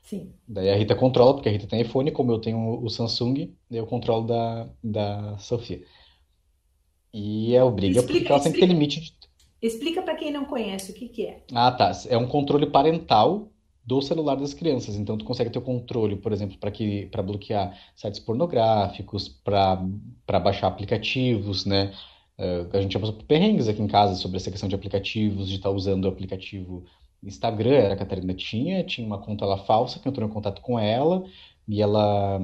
Sim. Daí a Rita controla, porque a Rita tem iPhone, como eu tenho o Samsung, eu controlo da, da Sofia. E é obriga explica, porque ela tem que ter limite de... Explica para quem não conhece o que, que é. Ah, tá. É um controle parental do celular das crianças. Então, tu consegue ter o controle, por exemplo, para que para bloquear sites pornográficos, para baixar aplicativos, né? Uh, a gente já passou por perrengues aqui em casa sobre essa questão de aplicativos, de estar tá usando o aplicativo Instagram, era a Catarina tinha, tinha uma conta lá falsa que entrou em contato com ela e ela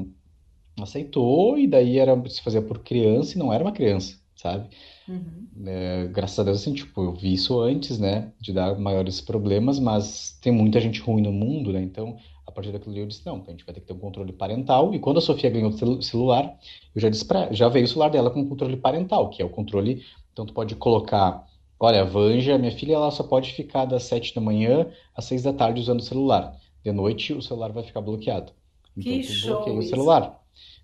aceitou e daí era se fazia por criança e não era uma criança, sabe? Uhum. É, graças a Deus, assim, tipo, eu vi isso antes, né, de dar maiores problemas, mas tem muita gente ruim no mundo, né, então, a partir daquilo eu disse, não, a gente vai ter que ter um controle parental, e quando a Sofia ganhou o celular, eu já disse pra, já veio o celular dela com controle parental, que é o controle, então tu pode colocar, olha, a Vanja, minha filha, ela só pode ficar das sete da manhã às seis da tarde usando o celular, de noite o celular vai ficar bloqueado. Então, que bloqueia o celular.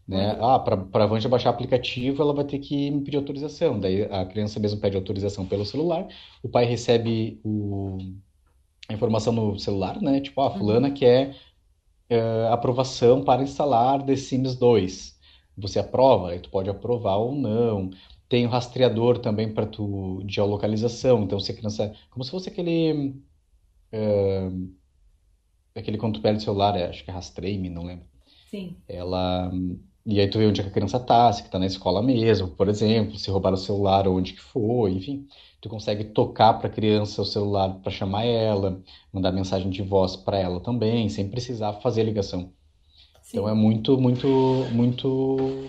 Né? Ah, para a Vanja baixar aplicativo, ela vai ter que me pedir autorização. Daí a criança mesmo pede autorização pelo celular, o pai recebe o... a informação no celular, né? Tipo, ah, fulana uhum. quer uh, aprovação para instalar The Sims 2. Você aprova? Aí tu pode aprovar ou não. Tem o rastreador também para tu de geolocalização. Então, se a criança. Como se fosse aquele. Uh, aquele quando tu perde o celular, é, acho que é rastreio-me, não lembro. Sim. Ela e aí tu vê onde é que a criança tá, se que tá na escola mesmo, por exemplo, se roubaram o celular, onde que foi, enfim. Tu consegue tocar para a criança o celular para chamar ela, mandar mensagem de voz para ela também, sem precisar fazer ligação. Sim. Então é muito, muito, muito,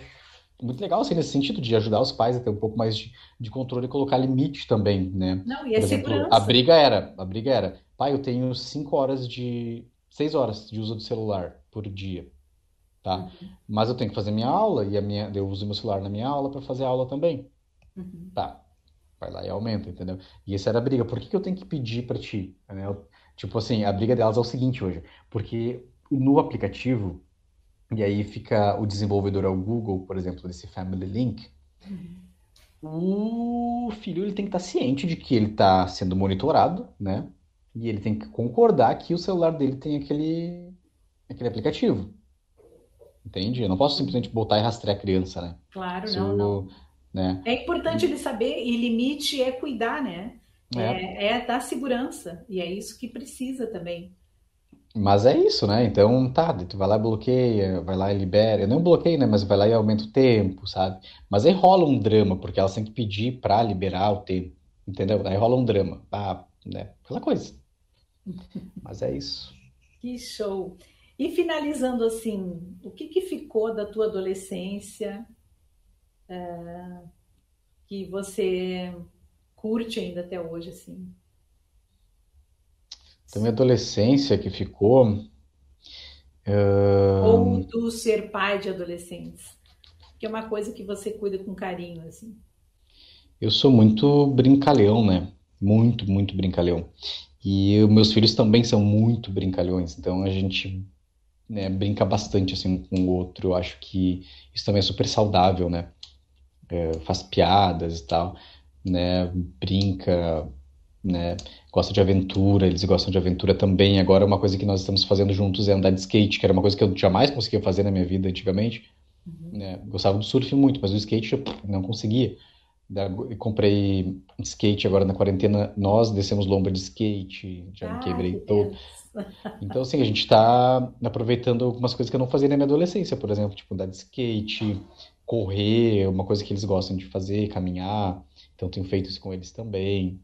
muito legal assim nesse sentido de ajudar os pais a ter um pouco mais de, de controle e colocar limite também, né? Não, e a exemplo, segurança. A briga era, a briga era, pai, eu tenho cinco horas de, seis horas de uso do celular por dia tá? Uhum. Mas eu tenho que fazer minha aula e a minha, eu uso meu celular na minha aula para fazer aula também. Uhum. Tá. Vai lá e aumenta, entendeu? E essa era a briga. Por que, que eu tenho que pedir para ti? Né? Tipo assim, a briga delas é o seguinte hoje. Porque no aplicativo, e aí fica o desenvolvedor ao Google, por exemplo, desse Family Link, uhum. o filho ele tem que estar tá ciente de que ele está sendo monitorado, né? E ele tem que concordar que o celular dele tem aquele, aquele aplicativo. Entende? Eu não posso simplesmente botar e rastrear a criança, né? Claro, Isso, não, não. Né? É importante ele saber, e limite é cuidar, né? É. é, é dar segurança, e é isso que precisa também. Mas é isso, né? Então, tá, tu vai lá e bloqueia, vai lá e libera. Eu não bloqueio, né? Mas vai lá e aumenta o tempo, sabe? Mas aí rola um drama, porque elas têm que pedir pra liberar o tempo, entendeu? Aí rola um drama, ah, né? Aquela coisa. Mas é isso. Que show! E finalizando assim, o que, que ficou da tua adolescência é, que você curte ainda até hoje, assim? Da minha adolescência que ficou. Uh... Ou do ser pai de adolescentes, que é uma coisa que você cuida com carinho, assim. Eu sou muito brincalhão, né? Muito, muito brincalhão. E meus filhos também são muito brincalhões, então a gente né, brinca bastante assim com o outro. Eu acho que isso também é super saudável, né? É, faz piadas e tal, né? Brinca, né? Gosta de aventura, eles gostam de aventura também. Agora uma coisa que nós estamos fazendo juntos é andar de skate, que era uma coisa que eu jamais conseguia fazer na minha vida antigamente. Uhum. Né? Gostava do surf muito, mas do skate eu não conseguia. Eu comprei skate agora na quarentena. Nós descemos lomba de skate, já me quebrei todo. Então, assim, a gente está aproveitando algumas coisas que eu não fazia na minha adolescência, por exemplo, tipo andar de skate, correr, uma coisa que eles gostam de fazer, caminhar. Então, tenho feito isso com eles também.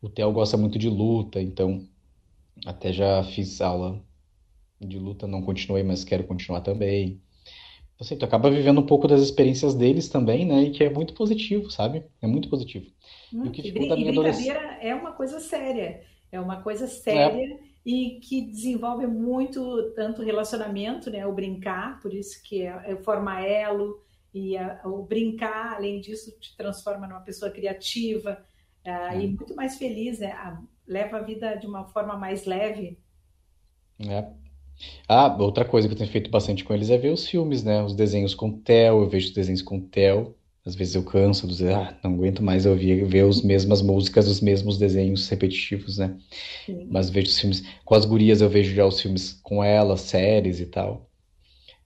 O Theo gosta muito de luta, então até já fiz aula de luta, não continuei, mas quero continuar também. Tu acaba vivendo um pouco das experiências deles também, né? E que é muito positivo, sabe? É muito positivo. Hum, e o que ficou da minha adolescência... é uma coisa séria. É uma coisa séria. É e que desenvolve muito tanto relacionamento, né, o brincar, por isso que é, é forma elo e a, o brincar, além disso, te transforma numa pessoa criativa é. e muito mais feliz, né? Leva a vida de uma forma mais leve. É. Ah, outra coisa que eu tenho feito bastante com eles é ver os filmes, né? Os desenhos com Theo, eu vejo os desenhos com Theo. Às vezes eu canso de dizer, ah, não aguento mais ouvir, ver as mesmas músicas, os mesmos desenhos repetitivos, né? Sim. Mas vejo os filmes com as gurias, eu vejo já os filmes com elas, séries e tal.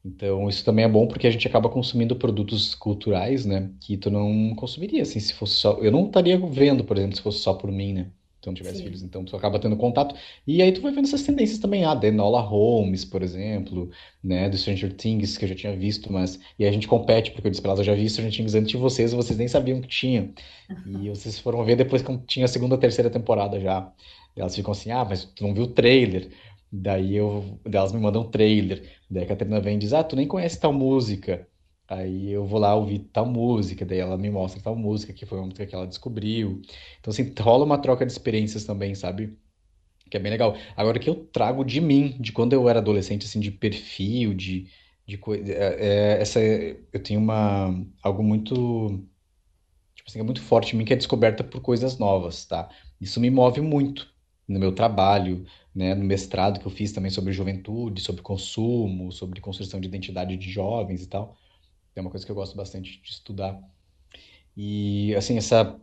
Então, isso também é bom porque a gente acaba consumindo produtos culturais, né? Que tu não consumiria, assim, se fosse só. Eu não estaria vendo, por exemplo, se fosse só por mim, né? Se eu não tivesse Sim. filhos. Então, tu acaba tendo contato. E aí tu vai vendo essas tendências também. Ah, Enola Holmes, por exemplo, né? Do Stranger Things, que eu já tinha visto, mas. E aí a gente compete, porque eu disse pra elas, eu já vi Stranger Things antes de vocês, e vocês nem sabiam que tinha. E vocês foram ver depois que tinha a segunda, terceira temporada já. Elas ficam assim, ah, mas tu não viu o trailer. Daí eu, elas me mandam um trailer. Daí a Catarina vem e diz: Ah, tu nem conhece tal música. Aí eu vou lá ouvir tal música, daí ela me mostra tal música, que foi uma música que ela descobriu. Então, assim, rola uma troca de experiências também, sabe? Que é bem legal. Agora, que eu trago de mim, de quando eu era adolescente, assim, de perfil, de, de coisa. É, é, essa, eu tenho uma. algo muito. Tipo assim, é muito forte em mim, que é descoberta por coisas novas, tá? Isso me move muito no meu trabalho, né, no mestrado que eu fiz também sobre juventude, sobre consumo, sobre construção de identidade de jovens e tal. É uma coisa que eu gosto bastante de estudar. E, assim, essa,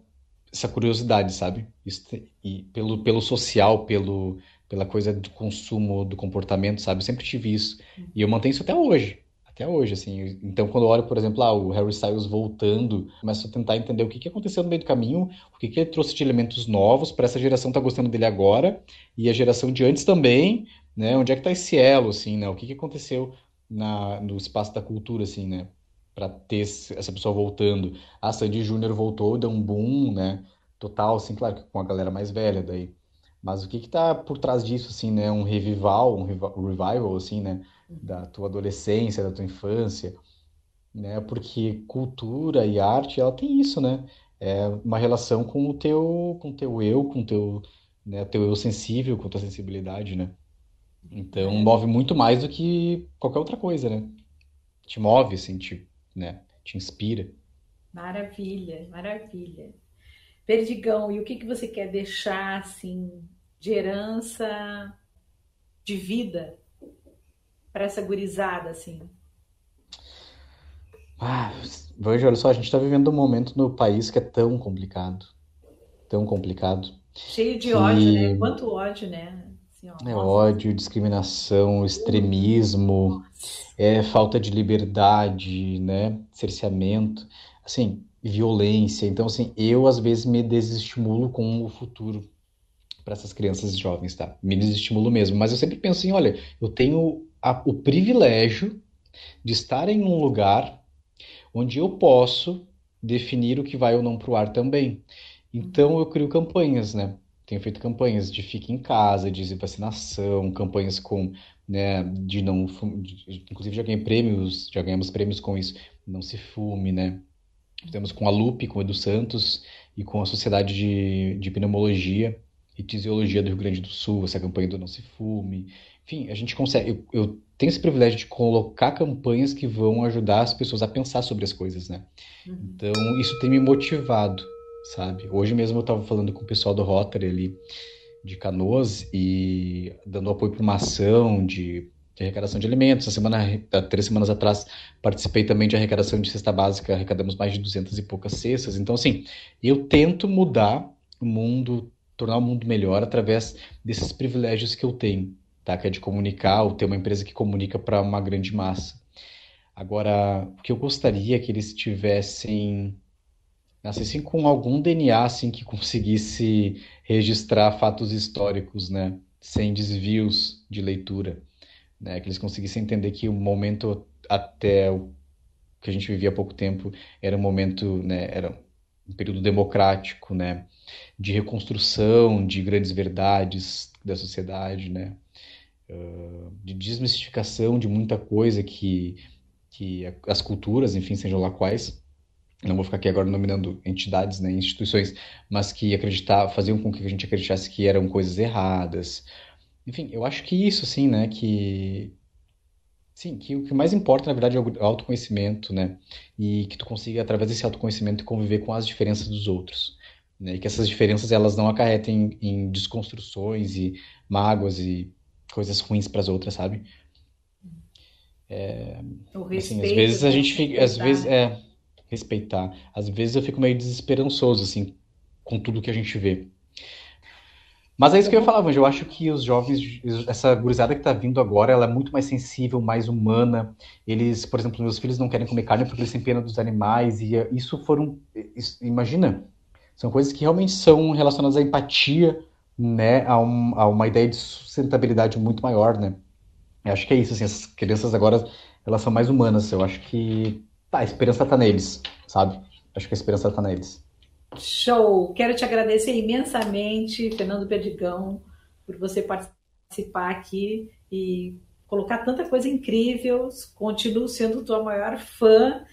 essa curiosidade, sabe? Isso, e pelo, pelo social, pelo, pela coisa do consumo, do comportamento, sabe? Eu sempre tive isso. E eu mantenho isso até hoje até hoje, assim. Então, quando eu olho, por exemplo, ah, o Harry Styles voltando, começo a tentar entender o que, que aconteceu no meio do caminho, o que, que ele trouxe de elementos novos para essa geração tá gostando dele agora e a geração de antes também, né? Onde é que tá esse elo, assim, né? O que, que aconteceu na, no espaço da cultura, assim, né? Para ter essa pessoa voltando. A Sandy Júnior voltou, deu um boom, né? Total, assim, claro, com a galera mais velha daí. Mas o que que tá por trás disso, assim, né? Um revival, um revival, assim, né? Da tua adolescência, da tua infância, né? Porque cultura e arte, ela tem isso, né? É uma relação com o teu, com o teu eu, com o teu, né, teu eu sensível, com a tua sensibilidade, né? Então, move muito mais do que qualquer outra coisa, né? Te move, assim, te, né? Te inspira. Maravilha, maravilha. Perdigão, e o que que você quer deixar, assim, de herança de vida para essa gurizada, assim? Ah, veja, olha só, a gente está vivendo um momento no país que é tão complicado. Tão complicado. Cheio de ódio, né? Quanto ódio, né? Assim, ó, é ódio, discriminação, extremismo, é falta de liberdade, né? Cerceamento, assim, violência. Então, assim, eu às vezes me desestimulo com o futuro para essas crianças jovens, tá? Me desestimulo mesmo. Mas eu sempre penso assim, olha, eu tenho a, o privilégio de estar em um lugar onde eu posso definir o que vai ou não para o ar também. Então eu crio campanhas, né? Tenho feito campanhas de fique em casa, de vacinação, campanhas com, né, de não, de, inclusive já ganhei prêmios, já ganhamos prêmios com isso, não se fume, né? Fizemos com a Lupe, com o Edu Santos e com a Sociedade de, de Pneumologia e Fisiologia do Rio Grande do Sul, essa campanha do Não Se Fume. Enfim, a gente consegue. Eu, eu, tenho esse privilégio de colocar campanhas que vão ajudar as pessoas a pensar sobre as coisas, né? Uhum. Então, isso tem me motivado, sabe? Hoje mesmo eu estava falando com o pessoal do Rotary ali de Canoas e dando apoio para uma ação de, de, arrecadação de alimentos. Na semana, há três semanas atrás, participei também de arrecadação de cesta básica, arrecadamos mais de duzentas e poucas cestas. Então, assim, eu tento mudar o mundo, tornar o mundo melhor através desses privilégios que eu tenho tá? que é de comunicar, ou ter uma empresa que comunica para uma grande massa. Agora, o que eu gostaria que eles tivessem, nascessem com algum DNA assim, que conseguisse registrar fatos históricos, né? sem desvios de leitura. Né? Que eles conseguissem entender que o momento até o que a gente vivia há pouco tempo era um momento, né? era um período democrático, né? de reconstrução de grandes verdades da sociedade, né? De desmistificação de muita coisa que, que as culturas, enfim, sejam lá quais, não vou ficar aqui agora nominando entidades, né, instituições, mas que acreditar, faziam com que a gente acreditasse que eram coisas erradas. Enfim, eu acho que isso, assim, né, que sim, que o que mais importa, na verdade, é o autoconhecimento, né, e que tu consiga através desse autoconhecimento conviver com as diferenças dos outros, né, e que essas diferenças elas não acarretem em desconstruções e mágoas e coisas ruins para as outras, sabe? É, o respeito, assim, às vezes a gente fica, às vezes é respeitar. Às vezes eu fico meio desesperançoso assim com tudo que a gente vê. Mas é isso que eu ia falar. Eu acho que os jovens, essa gurizada que tá vindo agora, ela é muito mais sensível, mais humana. Eles, por exemplo, meus filhos não querem comer carne porque eles têm pena dos animais. E isso foram. Isso, imagina, são coisas que realmente são relacionadas à empatia, né? A, um, a uma ideia de sustentabilidade muito maior, né? Eu acho que é isso, assim, as crianças agora, elas são mais humanas. Eu acho que tá, a esperança tá neles, sabe? Acho que a esperança tá neles. Show! Quero te agradecer imensamente, Fernando Perdigão, por você participar aqui e colocar tanta coisa incrível. Continuo sendo tua maior fã.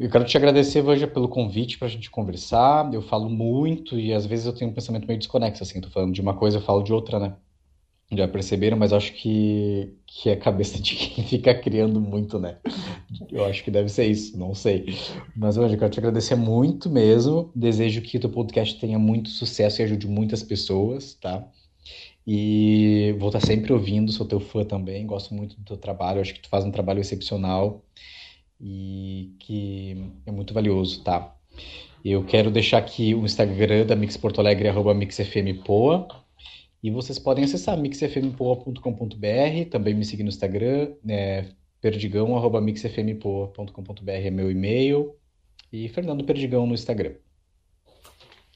Eu quero te agradecer, Vanja, pelo convite para a gente conversar. Eu falo muito e às vezes eu tenho um pensamento meio desconexo, assim, tô falando de uma coisa, eu falo de outra, né? Já perceberam, mas acho que, que é a cabeça de quem fica criando muito, né? Eu acho que deve ser isso, não sei. Mas, hoje eu quero te agradecer muito mesmo. Desejo que o teu podcast tenha muito sucesso e ajude muitas pessoas, tá? E vou estar sempre ouvindo, sou teu fã também, gosto muito do teu trabalho, acho que tu faz um trabalho excepcional e que é muito valioso, tá? Eu quero deixar aqui o Instagram da Mix Porto Alegre, arroba MixFMPoa. E vocês podem acessar mixfmpoa.com.br, também me seguir no Instagram, né, perdigão, arroba mixfmpoa.com.br é meu e-mail, e Fernando Perdigão no Instagram.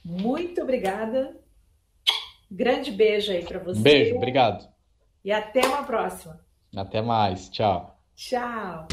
Muito obrigada. Grande beijo aí para você. Beijo, obrigado. E até uma próxima. Até mais. Tchau. Tchau.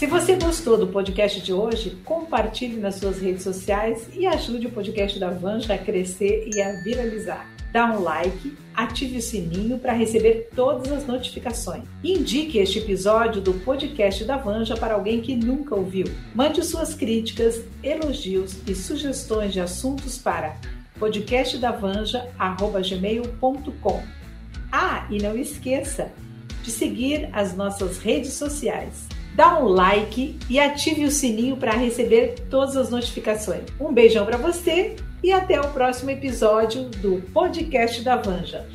Se você gostou do podcast de hoje, compartilhe nas suas redes sociais e ajude o podcast da Vanja a crescer e a viralizar dá um like, ative o sininho para receber todas as notificações. Indique este episódio do podcast da Vanja para alguém que nunca ouviu. Mande suas críticas, elogios e sugestões de assuntos para podcastdavanja@gmail.com. Ah, e não esqueça de seguir as nossas redes sociais. Dá um like e ative o sininho para receber todas as notificações. Um beijão para você e até o próximo episódio do Podcast da Vanja.